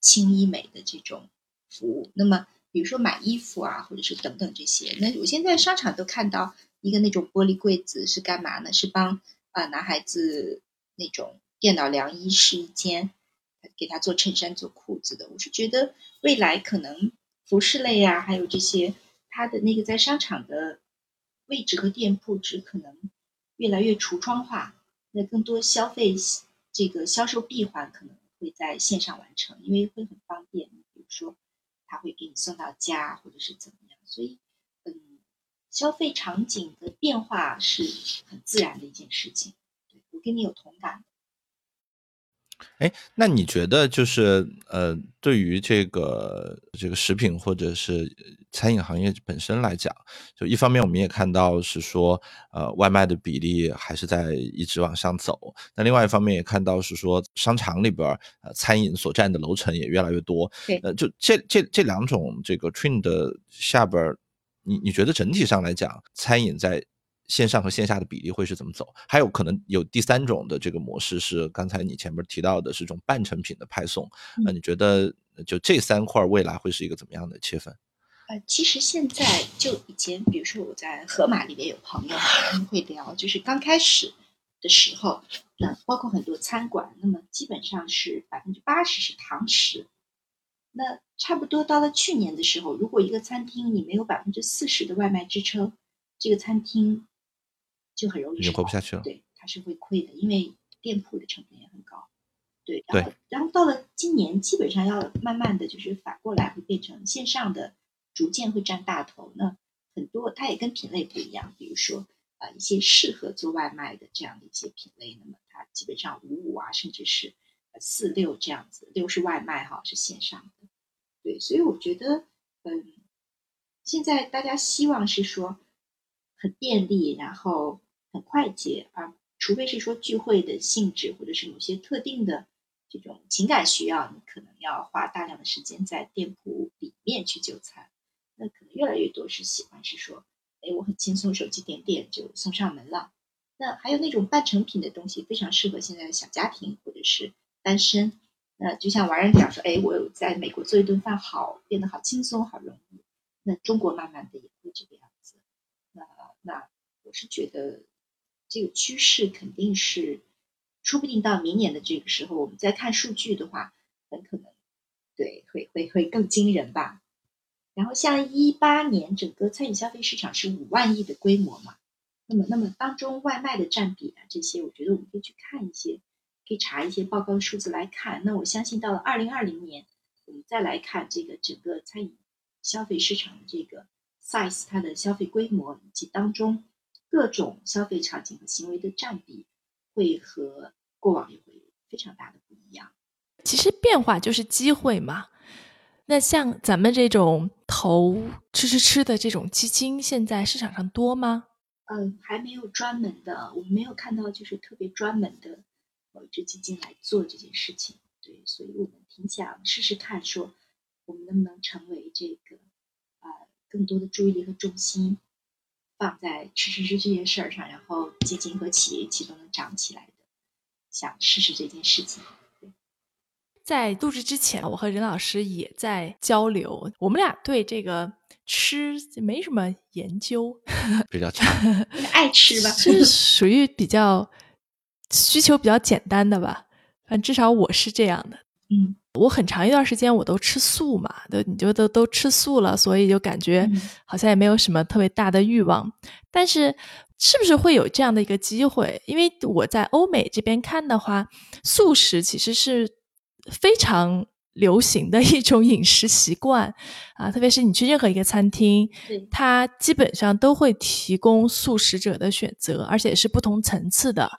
轻医美的这种服务。那么比如说买衣服啊，或者是等等这些。那我现在商场都看到一个那种玻璃柜子，是干嘛呢？是帮啊男孩子那种电脑凉衣试衣间，给他做衬衫、做裤子的。我是觉得未来可能服饰类啊，还有这些，它的那个在商场的位置和店铺只可能越来越橱窗化。那更多消费这个销售闭环可能会在线上完成，因为会很方便。比如说。他会给你送到家，或者是怎么样？所以，嗯，消费场景的变化是很自然的一件事情。对我跟你有同感。哎，那你觉得就是呃，对于这个这个食品或者是餐饮行业本身来讲，就一方面我们也看到是说，呃，外卖的比例还是在一直往上走。那另外一方面也看到是说，商场里边呃餐饮所占的楼层也越来越多。对，呃，就这这这两种这个 trend 的下边，你你觉得整体上来讲，餐饮在？线上和线下的比例会是怎么走？还有可能有第三种的这个模式是刚才你前面提到的是这种半成品的派送。那你觉得就这三块未来会是一个怎么样的切分？呃，其实现在就以前，比如说我在河马里面有朋友，他们会聊，就是刚开始的时候，那包括很多餐馆，那么基本上是百分之八十是堂食。那差不多到了去年的时候，如果一个餐厅你没有百分之四十的外卖支撑，这个餐厅。就很容易活不下去了，对，它是会亏的，因为店铺的成本也很高，对，然后然后到了今年，基本上要慢慢的就是反过来会变成线上的逐渐会占大头，那很多它也跟品类不一样，比如说啊一些适合做外卖的这样的一些品类，那么它基本上五五啊，甚至是四六这样子，六是外卖哈，是线上的，对，所以我觉得嗯，现在大家希望是说很便利，然后。很快捷啊，除非是说聚会的性质，或者是某些特定的这种情感需要，你可能要花大量的时间在店铺里面去就餐。那可能越来越多是喜欢是说，哎，我很轻松，手机点点就送上门了。那还有那种半成品的东西，非常适合现在的小家庭或者是单身。那就像王人讲说，哎，我有在美国做一顿饭，好变得好轻松，好容易。那中国慢慢的也会这个样子。那那我是觉得。这个趋势肯定是，说不定到明年的这个时候，我们再看数据的话，很可能，对，会会会更惊人吧。然后像一八年整个餐饮消费市场是五万亿的规模嘛，那么那么当中外卖的占比啊这些，我觉得我们可以去看一些，可以查一些报告数字来看。那我相信到了二零二零年，我们再来看这个整个餐饮消费市场的这个 size，它的消费规模以及当中。各种消费场景和行为的占比会和过往也会非常大的不一样。其实变化就是机会嘛。那像咱们这种投吃吃吃的这种基金，现在市场上多吗？嗯，还没有专门的，我们没有看到就是特别专门的某一只基金来做这件事情。对，所以我们挺想试试看，说我们能不能成为这个呃更多的注意力和重心。放在吃吃吃这件事儿上，然后基金和企业一起都能长起来的，想试试这件事情。在录制之前，我和任老师也在交流，我们俩对这个吃没什么研究，*laughs* 比较差，*laughs* 爱吃吧，是属于比较需求比较简单的吧，反正至少我是这样的。嗯。我很长一段时间我都吃素嘛，都你就都都吃素了，所以就感觉好像也没有什么特别大的欲望。但是，是不是会有这样的一个机会？因为我在欧美这边看的话，素食其实是非常流行的一种饮食习惯啊，特别是你去任何一个餐厅，它基本上都会提供素食者的选择，而且是不同层次的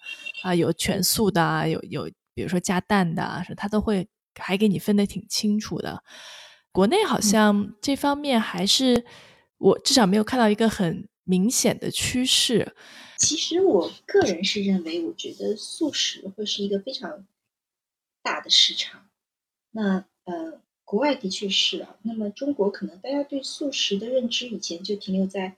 啊，有全素的，有有比如说加蛋的，它都会。还给你分得挺清楚的，国内好像这方面还是我至少没有看到一个很明显的趋势。其实我个人是认为，我觉得素食会是一个非常大的市场。那呃，国外的确是啊。那么中国可能大家对素食的认知以前就停留在，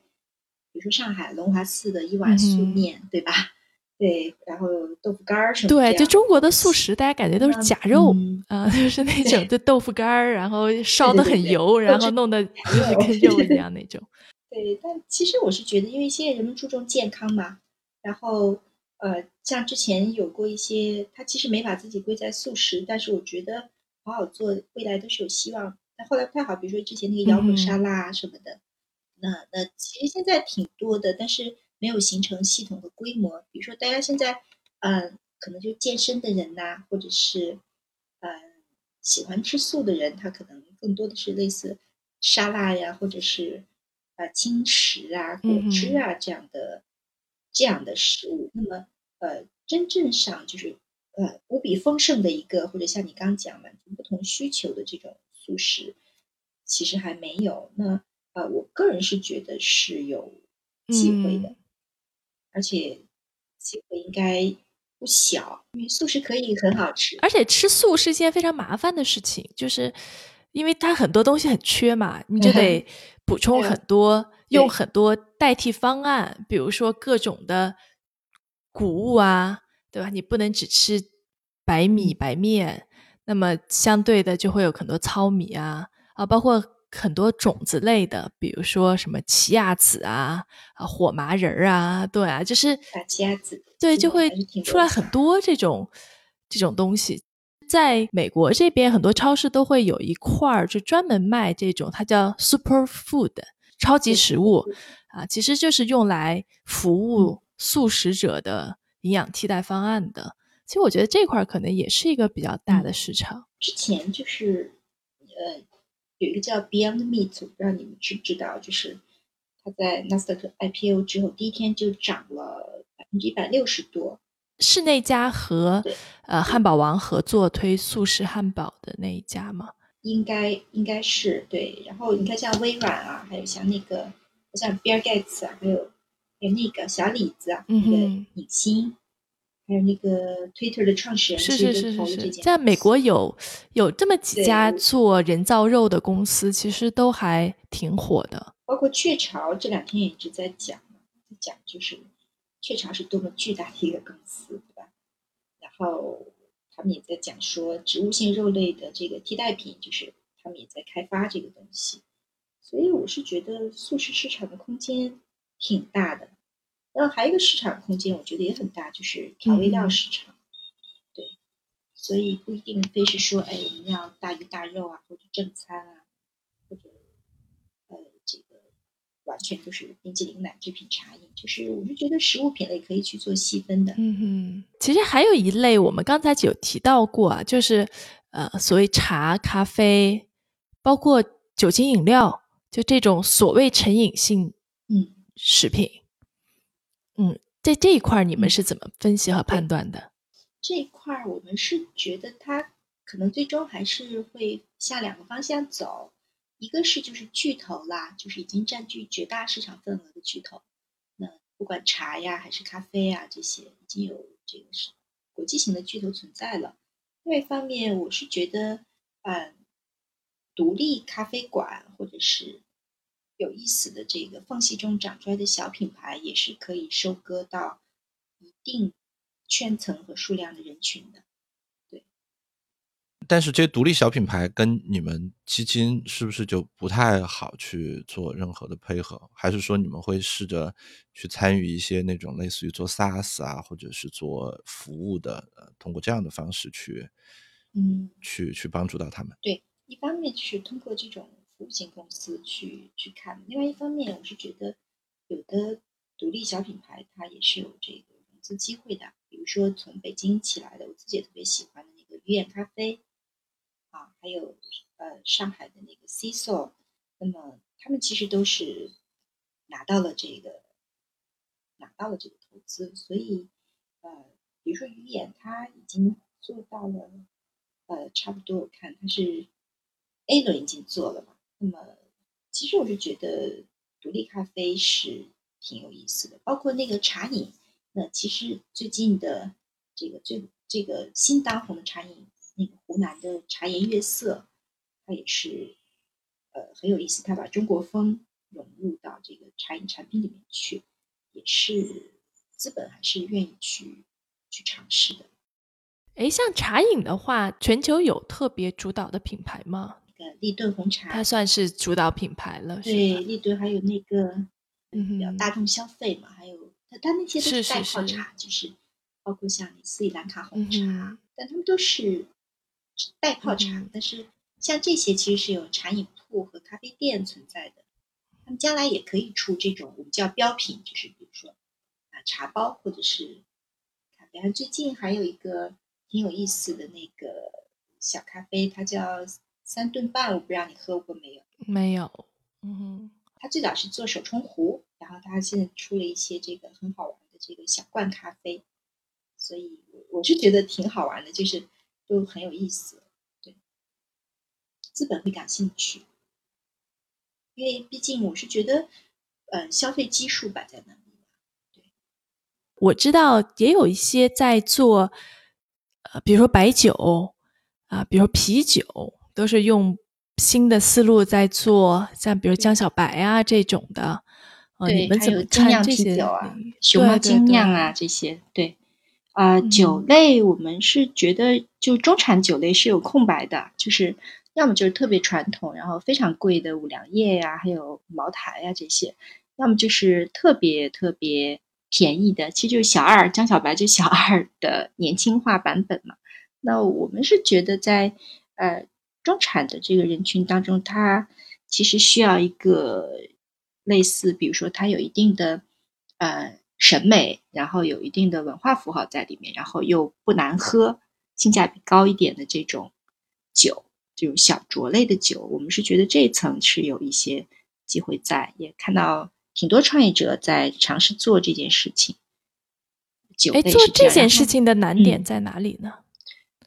比如说上海龙华寺的一碗素面，对吧？*laughs* 对，然后豆腐干儿什么对，就中国的素食，大家感觉都是假肉啊，就是那种就豆腐干儿，然后烧的很油，然后弄的就是跟肉一样那种。*laughs* 对，但其实我是觉得，因为现在人们注重健康嘛，然后呃，像之前有过一些，他其实没把自己归在素食，但是我觉得好好做，未来都是有希望。但后来不太好，比如说之前那个摇滚沙拉啊什么的，那那其实现在挺多的，但是。没有形成系统的规模，比如说大家现在，嗯，可能就健身的人呐，或者是，嗯，喜欢吃素的人，他可能更多的是类似沙拉呀，或者是，呃，轻食啊、果汁啊这样的这样的食物。那么，呃，真正上就是，呃，无比丰盛的一个，或者像你刚讲满足不同需求的这种素食，其实还没有。那，呃，我个人是觉得是有机会的。而且机会应该不小，因为素食可以很好吃。而且吃素是一件非常麻烦的事情，就是因为它很多东西很缺嘛，你就得补充很多，用很多代替方案，比如说各种的谷物啊，对吧？你不能只吃白米白面，那么相对的就会有很多糙米啊啊，包括。很多种子类的，比如说什么奇亚籽啊、啊火麻仁儿啊，对啊，就是奇亚籽，对，就会出来很多这种这种东西。在美国这边，很多超市都会有一块儿，就专门卖这种，它叫 super food 超级食物啊，其实就是用来服务素食者的营养替代方案的。其实我觉得这块可能也是一个比较大的市场。之前就是呃。有一个叫 Beyond Meat，我不知道你们知不知道，就是它在纳斯达克 IPO 之后第一天就涨了百分之一百六十多。是那家和呃汉堡王合作推素食汉堡的那一家吗？应该应该是对。然后你看像微软啊，还有像那个像比尔盖茨啊，还有还有那个小李子啊，那个影星。还有那个 Twitter 的创始人是是是是是，在美国有有这么几家做人造肉的公司，其实都还挺火的。包括雀巢这两天也一直在讲，在讲就是雀巢是多么巨大的一个公司，对吧？然后他们也在讲说植物性肉类的这个替代品，就是他们也在开发这个东西。所以我是觉得素食市场的空间挺大的。然后还有一个市场空间，我觉得也很大，就是调味料市场。对，所以不一定非是说，哎，我们要大鱼大肉啊，或者正餐啊，或者呃，这个完全就是冰激凌、奶制品、茶饮。就是我是觉得食物品类可以去做细分的。嗯哼，其实还有一类，我们刚才有提到过啊，就是呃，所谓茶、咖啡，包括酒精饮料，就这种所谓成瘾性嗯食品。嗯，在这一块你们是怎么分析和判断的？这一块我们是觉得它可能最终还是会向两个方向走，一个是就是巨头啦，就是已经占据绝大市场份额的巨头，那不管茶呀还是咖啡啊这些，已经有这个是国际型的巨头存在了。另外一方面，我是觉得，嗯，独立咖啡馆或者是。有意思的这个缝隙中长出来的小品牌，也是可以收割到一定圈层和数量的人群的。对。但是这些独立小品牌跟你们基金是不是就不太好去做任何的配合？还是说你们会试着去参与一些那种类似于做 SaaS 啊，或者是做服务的，呃，通过这样的方式去，嗯，去去帮助到他们？对，一方面就是通过这种。服务型公司去去看，另外一方面，我是觉得有的独立小品牌它也是有这个融资机会的。比如说从北京起来的，我自己也特别喜欢的那个鱼眼咖啡啊，还有呃上海的那个 C s o 那么他们其实都是拿到了这个拿到了这个投资，所以呃，比如说鱼眼，它已经做到了呃差不多，我看它是 A 轮已经做了嘛。那么，其实我是觉得独立咖啡是挺有意思的，包括那个茶饮。那其实最近的这个最这个新当红的茶饮，那个湖南的茶颜悦色，它也是呃很有意思，它把中国风融入到这个茶饮产品里面去，也是资本还是愿意去去尝试的。哎，像茶饮的话，全球有特别主导的品牌吗？那个立顿红茶，它算是主导品牌了。对，立顿还有那个比较大众消费嘛，还有它它那些都是代泡茶，就是包括像斯里兰卡红茶，但他们都是代泡茶。但是像这些其实是有茶饮铺和咖啡店存在的，他们将来也可以出这种我们叫标品，就是比如说啊茶包或者是咖啡。最近还有一个。挺有意思的那个小咖啡，它叫三顿半，我不知道你喝过没有？没有。嗯，他最早是做手冲壶，然后他现在出了一些这个很好玩的这个小罐咖啡，所以我是觉得挺好玩的，就是都很有意思。对，资本会感兴趣，因为毕竟我是觉得，嗯，消费基数摆在那里。对，我知道也有一些在做。呃，比如说白酒啊，比如说啤酒，都是用新的思路在做，像比如江小白啊这种的。对，还有精酿啤酒啊，熊猫精酿啊这些。对，啊，酒类我们是觉得就中产酒类是有空白的，就是要么就是特别传统，然后非常贵的五粮液呀，还有茅台呀这些，要么就是特别特别。便宜的，其实就是小二江小白，就小二的年轻化版本嘛。那我们是觉得，在呃中产的这个人群当中，他其实需要一个类似，比如说他有一定的呃审美，然后有一定的文化符号在里面，然后又不难喝，性价比高一点的这种酒，这种小酌类的酒，我们是觉得这一层是有一些机会在，也看到。挺多创业者在尝试做这件事情。哎，做这件事情的难点在哪里呢？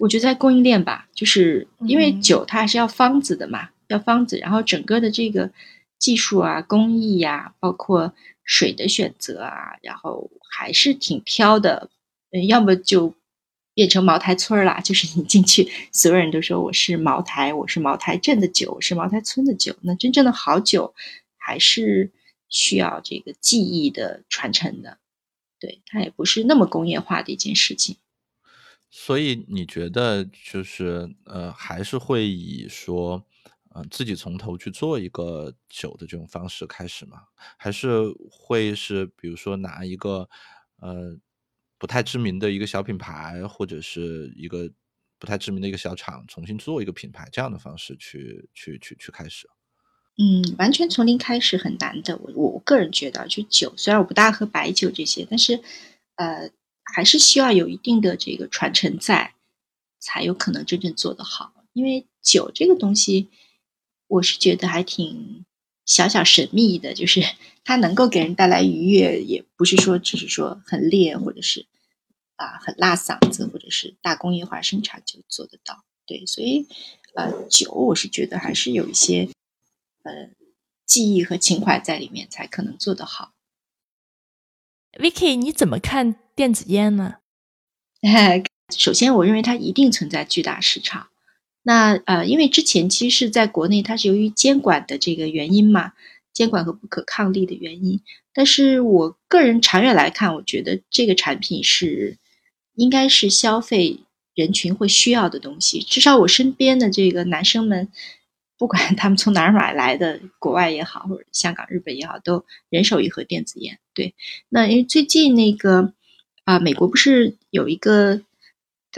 我觉得在供应链吧，就是因为酒它还是要方子的嘛，要方子，然后整个的这个技术啊、工艺呀，包括水的选择啊，然后还是挺挑的。嗯，要么就变成茅台村啦，就是你进去，所有人都说我是茅台，我是茅台镇的酒，我是茅台村的酒。那真正的好酒还是。需要这个技艺的传承的，对它也不是那么工业化的一件事情。所以你觉得就是呃，还是会以说呃自己从头去做一个酒的这种方式开始吗？还是会是比如说拿一个呃不太知名的一个小品牌，或者是一个不太知名的一个小厂，重新做一个品牌这样的方式去去去去开始？嗯，完全从零开始很难的。我我个人觉得，就酒，虽然我不大喝白酒这些，但是，呃，还是需要有一定的这个传承在，才有可能真正做得好。因为酒这个东西，我是觉得还挺小小神秘的，就是 *laughs* 它能够给人带来愉悦，也不是说只是说很烈，或者是啊很辣嗓子，或者是大工业化生产就做得到。对，所以呃，酒我是觉得还是有一些。呃，记忆和情怀在里面才可能做得好。Vicky，你怎么看电子烟呢？*laughs* 首先，我认为它一定存在巨大市场。那呃，因为之前其实是在国内，它是由于监管的这个原因嘛，监管和不可抗力的原因。但是我个人长远来看，我觉得这个产品是应该是消费人群会需要的东西。至少我身边的这个男生们。不管他们从哪儿买来的，国外也好，或者香港、日本也好，都人手一盒电子烟。对，那因为最近那个啊，美国不是有一个，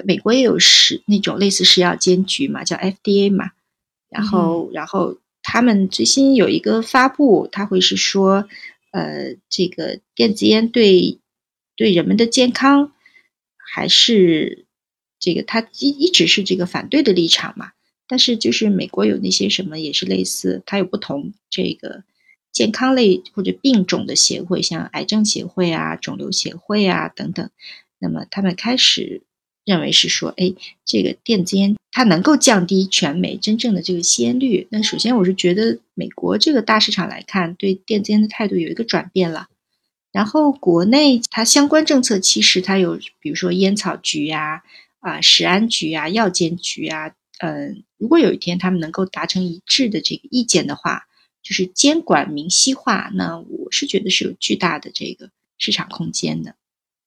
美国也有食那种类似食药监局嘛，叫 FDA 嘛。然后，然后他们最新有一个发布，他会是说，呃，这个电子烟对对人们的健康，还是这个他一一直是这个反对的立场嘛。但是，就是美国有那些什么，也是类似，它有不同这个健康类或者病种的协会，像癌症协会啊、肿瘤协会啊等等。那么，他们开始认为是说，哎，这个电子烟它能够降低全美真正的这个吸烟率。那首先，我是觉得美国这个大市场来看，对电子烟的态度有一个转变了。然后，国内它相关政策其实它有，比如说烟草局啊、啊食安局啊、药监局啊。嗯，如果有一天他们能够达成一致的这个意见的话，就是监管明晰化，那我是觉得是有巨大的这个市场空间的。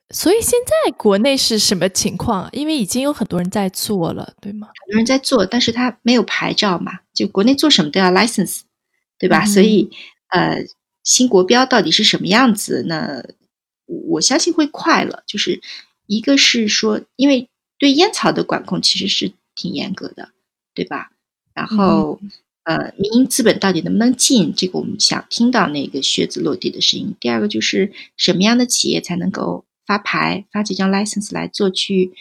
所以现在国内是什么情况？因为已经有很多人在做了，对吗？很多人在做，但是他没有牌照嘛，就国内做什么都要 license，对吧？所以呃，新国标到底是什么样子？那我相信会快了。就是一个是说，因为对烟草的管控其实是挺严格的，对吧？然后呃，民营资本到底能不能进？这个我们想听到那个靴子落地的声音。第二个就是什么样的企业才能够？发牌发这张 license 来做去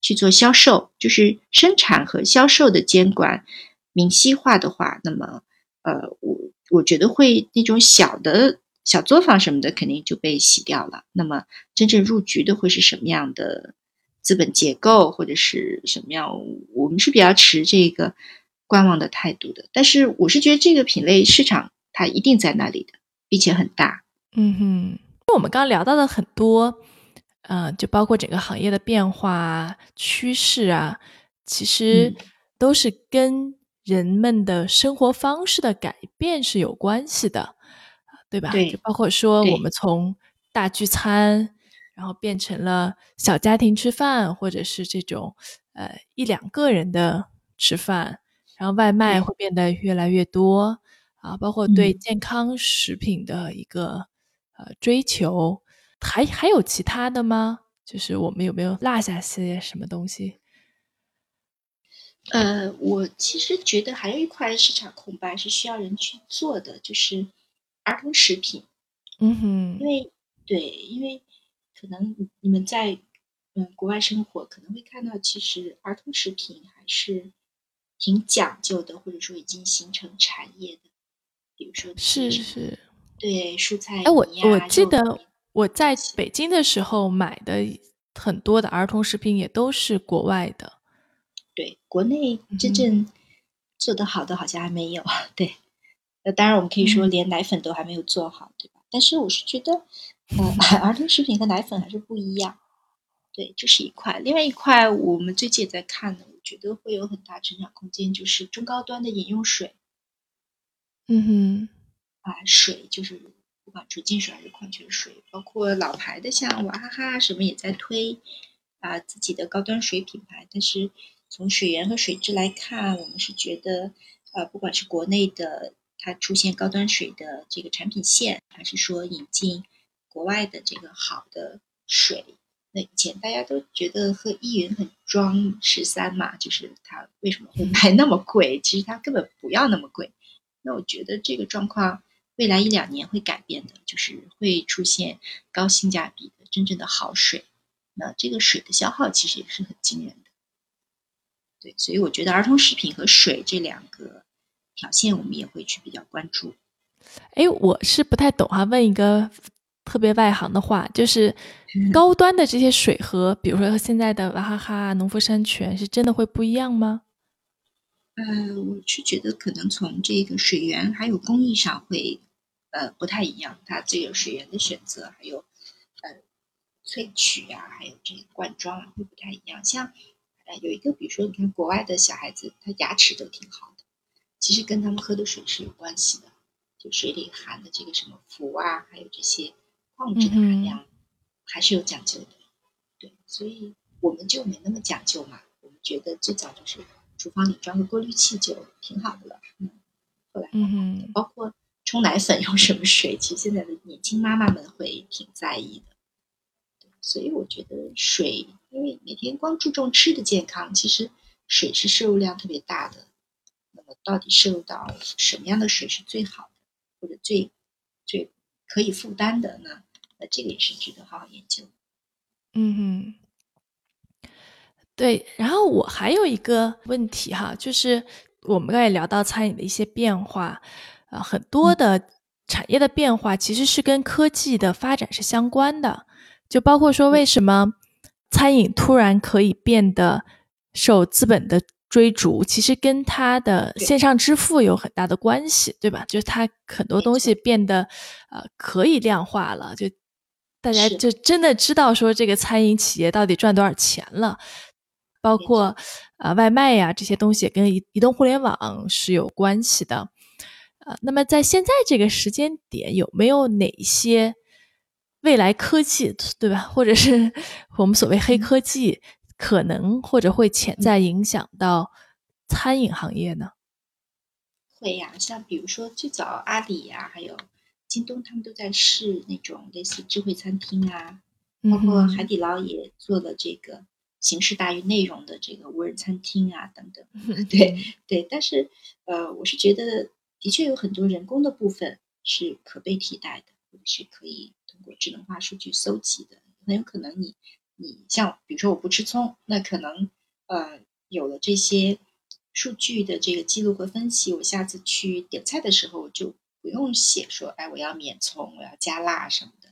去做销售，就是生产和销售的监管明晰化的话，那么呃，我我觉得会那种小的小作坊什么的肯定就被洗掉了。那么真正入局的会是什么样的资本结构或者是什么样？我们是比较持这个观望的态度的。但是我是觉得这个品类市场它一定在那里的，并且很大。嗯哼，我们刚刚聊到的很多。嗯，就包括整个行业的变化趋势啊，其实都是跟人们的生活方式的改变是有关系的，对吧？对，就包括说我们从大聚餐，然后变成了小家庭吃饭，或者是这种呃一两个人的吃饭，然后外卖会变得越来越多啊，包括对健康食品的一个呃追求。还还有其他的吗？就是我们有没有落下些什么东西？呃，我其实觉得还有一块市场空白是需要人去做的，就是儿童食品。嗯哼，因为对，因为可能你们在嗯国外生活，可能会看到，其实儿童食品还是挺讲究的，或者说已经形成产业的。比如说，是是，对蔬菜。哎，我我记得。我在北京的时候买的很多的儿童食品也都是国外的，对，国内真正做得好的好像还没有。*laughs* 对，那当然我们可以说连奶粉都还没有做好，对吧？但是我是觉得，呃，儿童食品和奶粉还是不一样。对，这是一块。另外一块，我们最近也在看的，我觉得会有很大成长空间，就是中高端的饮用水。嗯哼，啊，水就是。不管纯净水还是矿泉水，包括老牌的像娃哈哈什么也在推啊自己的高端水品牌。但是从水源和水质来看，我们是觉得，呃，不管是国内的它出现高端水的这个产品线，还是说引进国外的这个好的水，那以前大家都觉得喝依云很装十三嘛，就是它为什么会卖那么贵？其实它根本不要那么贵。那我觉得这个状况。未来一两年会改变的，就是会出现高性价比的真正的好水。那这个水的消耗其实也是很惊人的。对，所以我觉得儿童食品和水这两个条线，我们也会去比较关注。哎，我是不太懂哈，问一个特别外行的话，就是高端的这些水和，比如说和现在的娃哈哈、农夫山泉，是真的会不一样吗？嗯，我是觉得可能从这个水源还有工艺上会。呃，不太一样，它这个水源的选择，还有呃萃取啊，还有这个灌装啊，会不太一样。像呃有一个，比如说你看国外的小孩子，他牙齿都挺好的，其实跟他们喝的水是有关系的，就水里含的这个什么氟啊，还有这些矿物质的含量，还是有讲究的。对，所以我们就没那么讲究嘛，我们觉得最早就是厨房里装个过滤器就挺好的了。嗯，后来嗯，包括。冲奶粉 *laughs* 用什么水？其实现在的年轻妈妈们会挺在意的，所以我觉得水，因为每天光注重吃的健康，其实水是摄入量特别大的。那么到底摄入到什么样的水是最好的，或者最最可以负担的呢？那这个也是值得好好研究。嗯哼，对。然后我还有一个问题哈，就是我们刚才聊到餐饮的一些变化。啊，很多的产业的变化其实是跟科技的发展是相关的，就包括说为什么餐饮突然可以变得受资本的追逐，其实跟它的线上支付有很大的关系，对吧？就是它很多东西变得呃可以量化了，就大家就真的知道说这个餐饮企业到底赚多少钱了，包括啊外卖呀这些东西跟移移动互联网是有关系的。呃，那么在现在这个时间点，有没有哪些未来科技，对吧？或者是我们所谓黑科技，可能或者会潜在影响到餐饮行业呢？会呀，像比如说最早阿里呀，还有京东，他们都在试那种类似智慧餐厅啊，包括海底捞也做了这个形式大于内容的这个无人餐厅啊，等等。对对，但是呃，我是觉得的确有很多人工的部分是可被替代的，或者是可以通过智能化数据搜集的。很有可能你你像比如说我不吃葱，那可能呃有了这些。数据的这个记录和分析，我下次去点菜的时候就不用写说，哎，我要免葱，我要加辣什么的。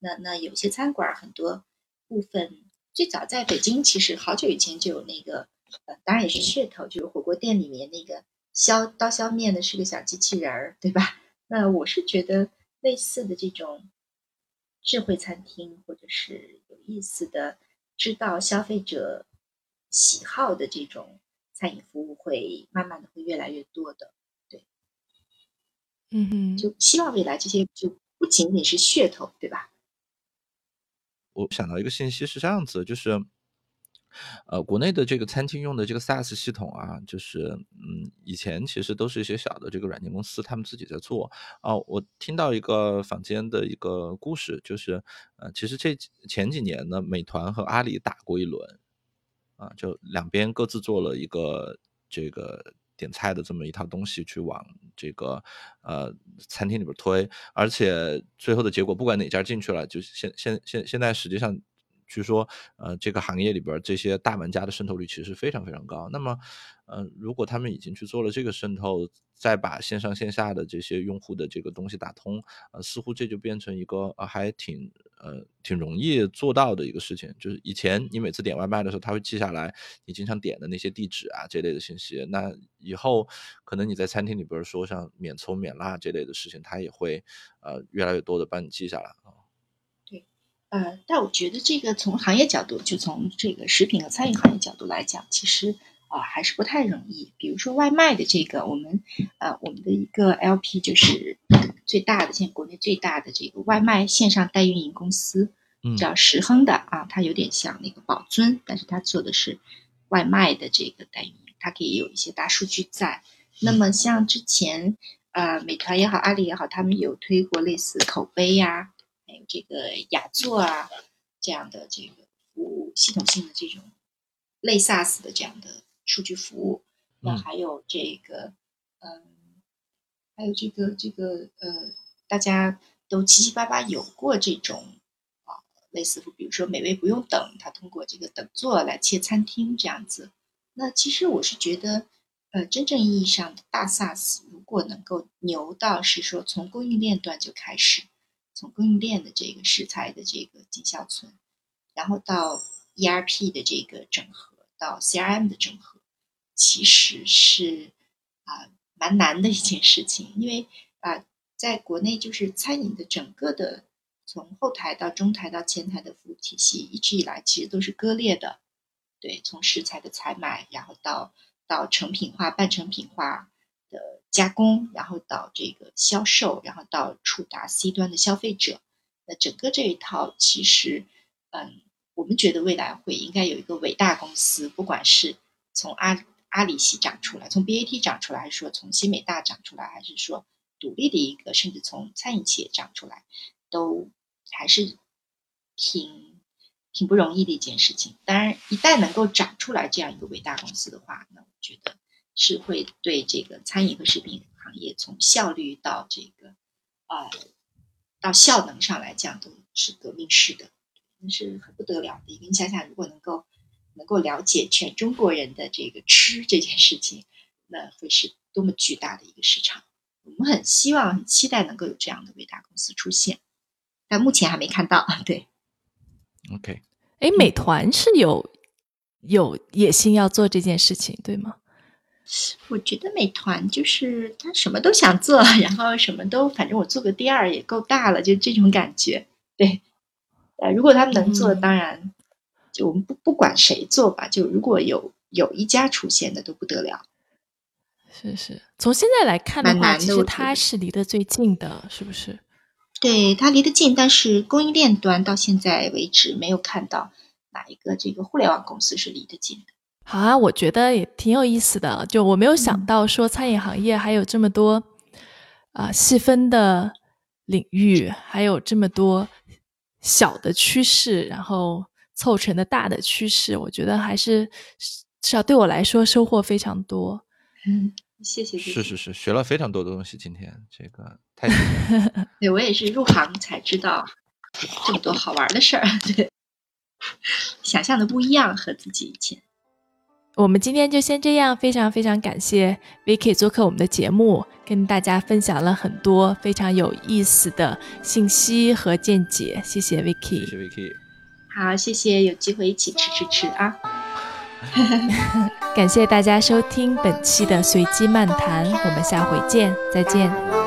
那那有些餐馆很多部分，最早在北京其实好久以前就有那个，呃，当然也是噱头，就是火锅店里面那个削刀削面的是个小机器人儿，对吧？*laughs* 那我是觉得类似的这种智慧餐厅，或者是有意思的知道消费者喜好的这种。餐饮服务会慢慢的会越来越多的，嗯哼，就希望未来这些就不仅仅是噱头，对吧？我想到一个信息是这样子，就是，呃，国内的这个餐厅用的这个 SaaS 系统啊，就是，嗯，以前其实都是一些小的这个软件公司他们自己在做。哦，我听到一个坊间的一个故事，就是，呃，其实这前几年呢，美团和阿里打过一轮。啊，就两边各自做了一个这个点菜的这么一套东西，去往这个呃餐厅里边推，而且最后的结果，不管哪家进去了，就现现现现在实际上。据说，呃，这个行业里边这些大玩家的渗透率其实非常非常高。那么，呃，如果他们已经去做了这个渗透，再把线上线下的这些用户的这个东西打通，呃，似乎这就变成一个呃还挺呃挺容易做到的一个事情。就是以前你每次点外卖的时候，他会记下来你经常点的那些地址啊这类的信息。那以后可能你在餐厅里边说像免葱免辣这类的事情，他也会呃越来越多的帮你记下来。呃，但我觉得这个从行业角度，就从这个食品和餐饮行业角度来讲，其实啊还是不太容易。比如说外卖的这个，我们呃我们的一个 LP 就是最大的，现在国内最大的这个外卖线上代运营公司，叫石亨的啊，它有点像那个宝尊，但是它做的是外卖的这个代运营，它可以有一些大数据在。那么像之前呃美团也好，阿里也好，他们有推过类似口碑呀。有这个雅座啊，这样的这个服务系统性的这种类 SaaS 的这样的数据服务，那还有这个，嗯，还有这个这个呃，大家都七七八八有过这种啊，类似比如说美味不用等，它通过这个等座来切餐厅这样子。那其实我是觉得，呃，真正意义上的大 SaaS 如果能够牛到是说从供应链端就开始。从供应链的这个食材的这个进销存，然后到 ERP 的这个整合，到 CRM 的整合，其实是啊蛮难的一件事情。因为啊，在国内就是餐饮的整个的从后台到中台到前台的服务体系，一直以来其实都是割裂的。对，从食材的采买，然后到到成品化、半成品化。加工，然后到这个销售，然后到触达 C 端的消费者，那整个这一套其实，嗯，我们觉得未来会应该有一个伟大公司，不管是从阿阿里系长出来，从 BAT 长出来，还是说从新美大长出来，还是说独立的一个，甚至从餐饮企业长出来，都还是挺挺不容易的一件事情。当然，一旦能够长出来这样一个伟大公司的话，那我觉得。是会对这个餐饮和食品行业从效率到这个，呃，到效能上来讲都是革命式的，那是很不得了的。你想想，如果能够能够了解全中国人的这个吃这件事情，那会是多么巨大的一个市场。我们很希望、很期待能够有这样的伟大公司出现，但目前还没看到。对，OK，哎，美团是有有野心要做这件事情，对吗？我觉得美团就是他什么都想做，*laughs* 然后什么都反正我做个第二也够大了，就这种感觉。对，呃，如果他们能做，当然就我们不不管谁做吧，就如果有有一家出现的都不得了。是是，从现在来看的话，其实它是离得最近的，是不是？对，它离得近，但是供应链端到现在为止没有看到哪一个这个互联网公司是离得近的。好啊，我觉得也挺有意思的。就我没有想到说餐饮行业还有这么多啊细分的领域，还有这么多小的趋势，然后凑成的大的趋势。我觉得还是至少对我来说收获非常多。嗯，谢谢。是是是，学了非常多的东西。今天这个太 *laughs* 对我也是入行才知道这么多好玩的事儿。对，*laughs* 想象的不一样，和自己以前。我们今天就先这样，非常非常感谢 Vicky 做客我们的节目，跟大家分享了很多非常有意思的信息和见解。谢谢 Vicky，谢谢 Vicky。好，谢谢，有机会一起吃吃吃啊！*laughs* 感谢大家收听本期的随机漫谈，我们下回见，再见。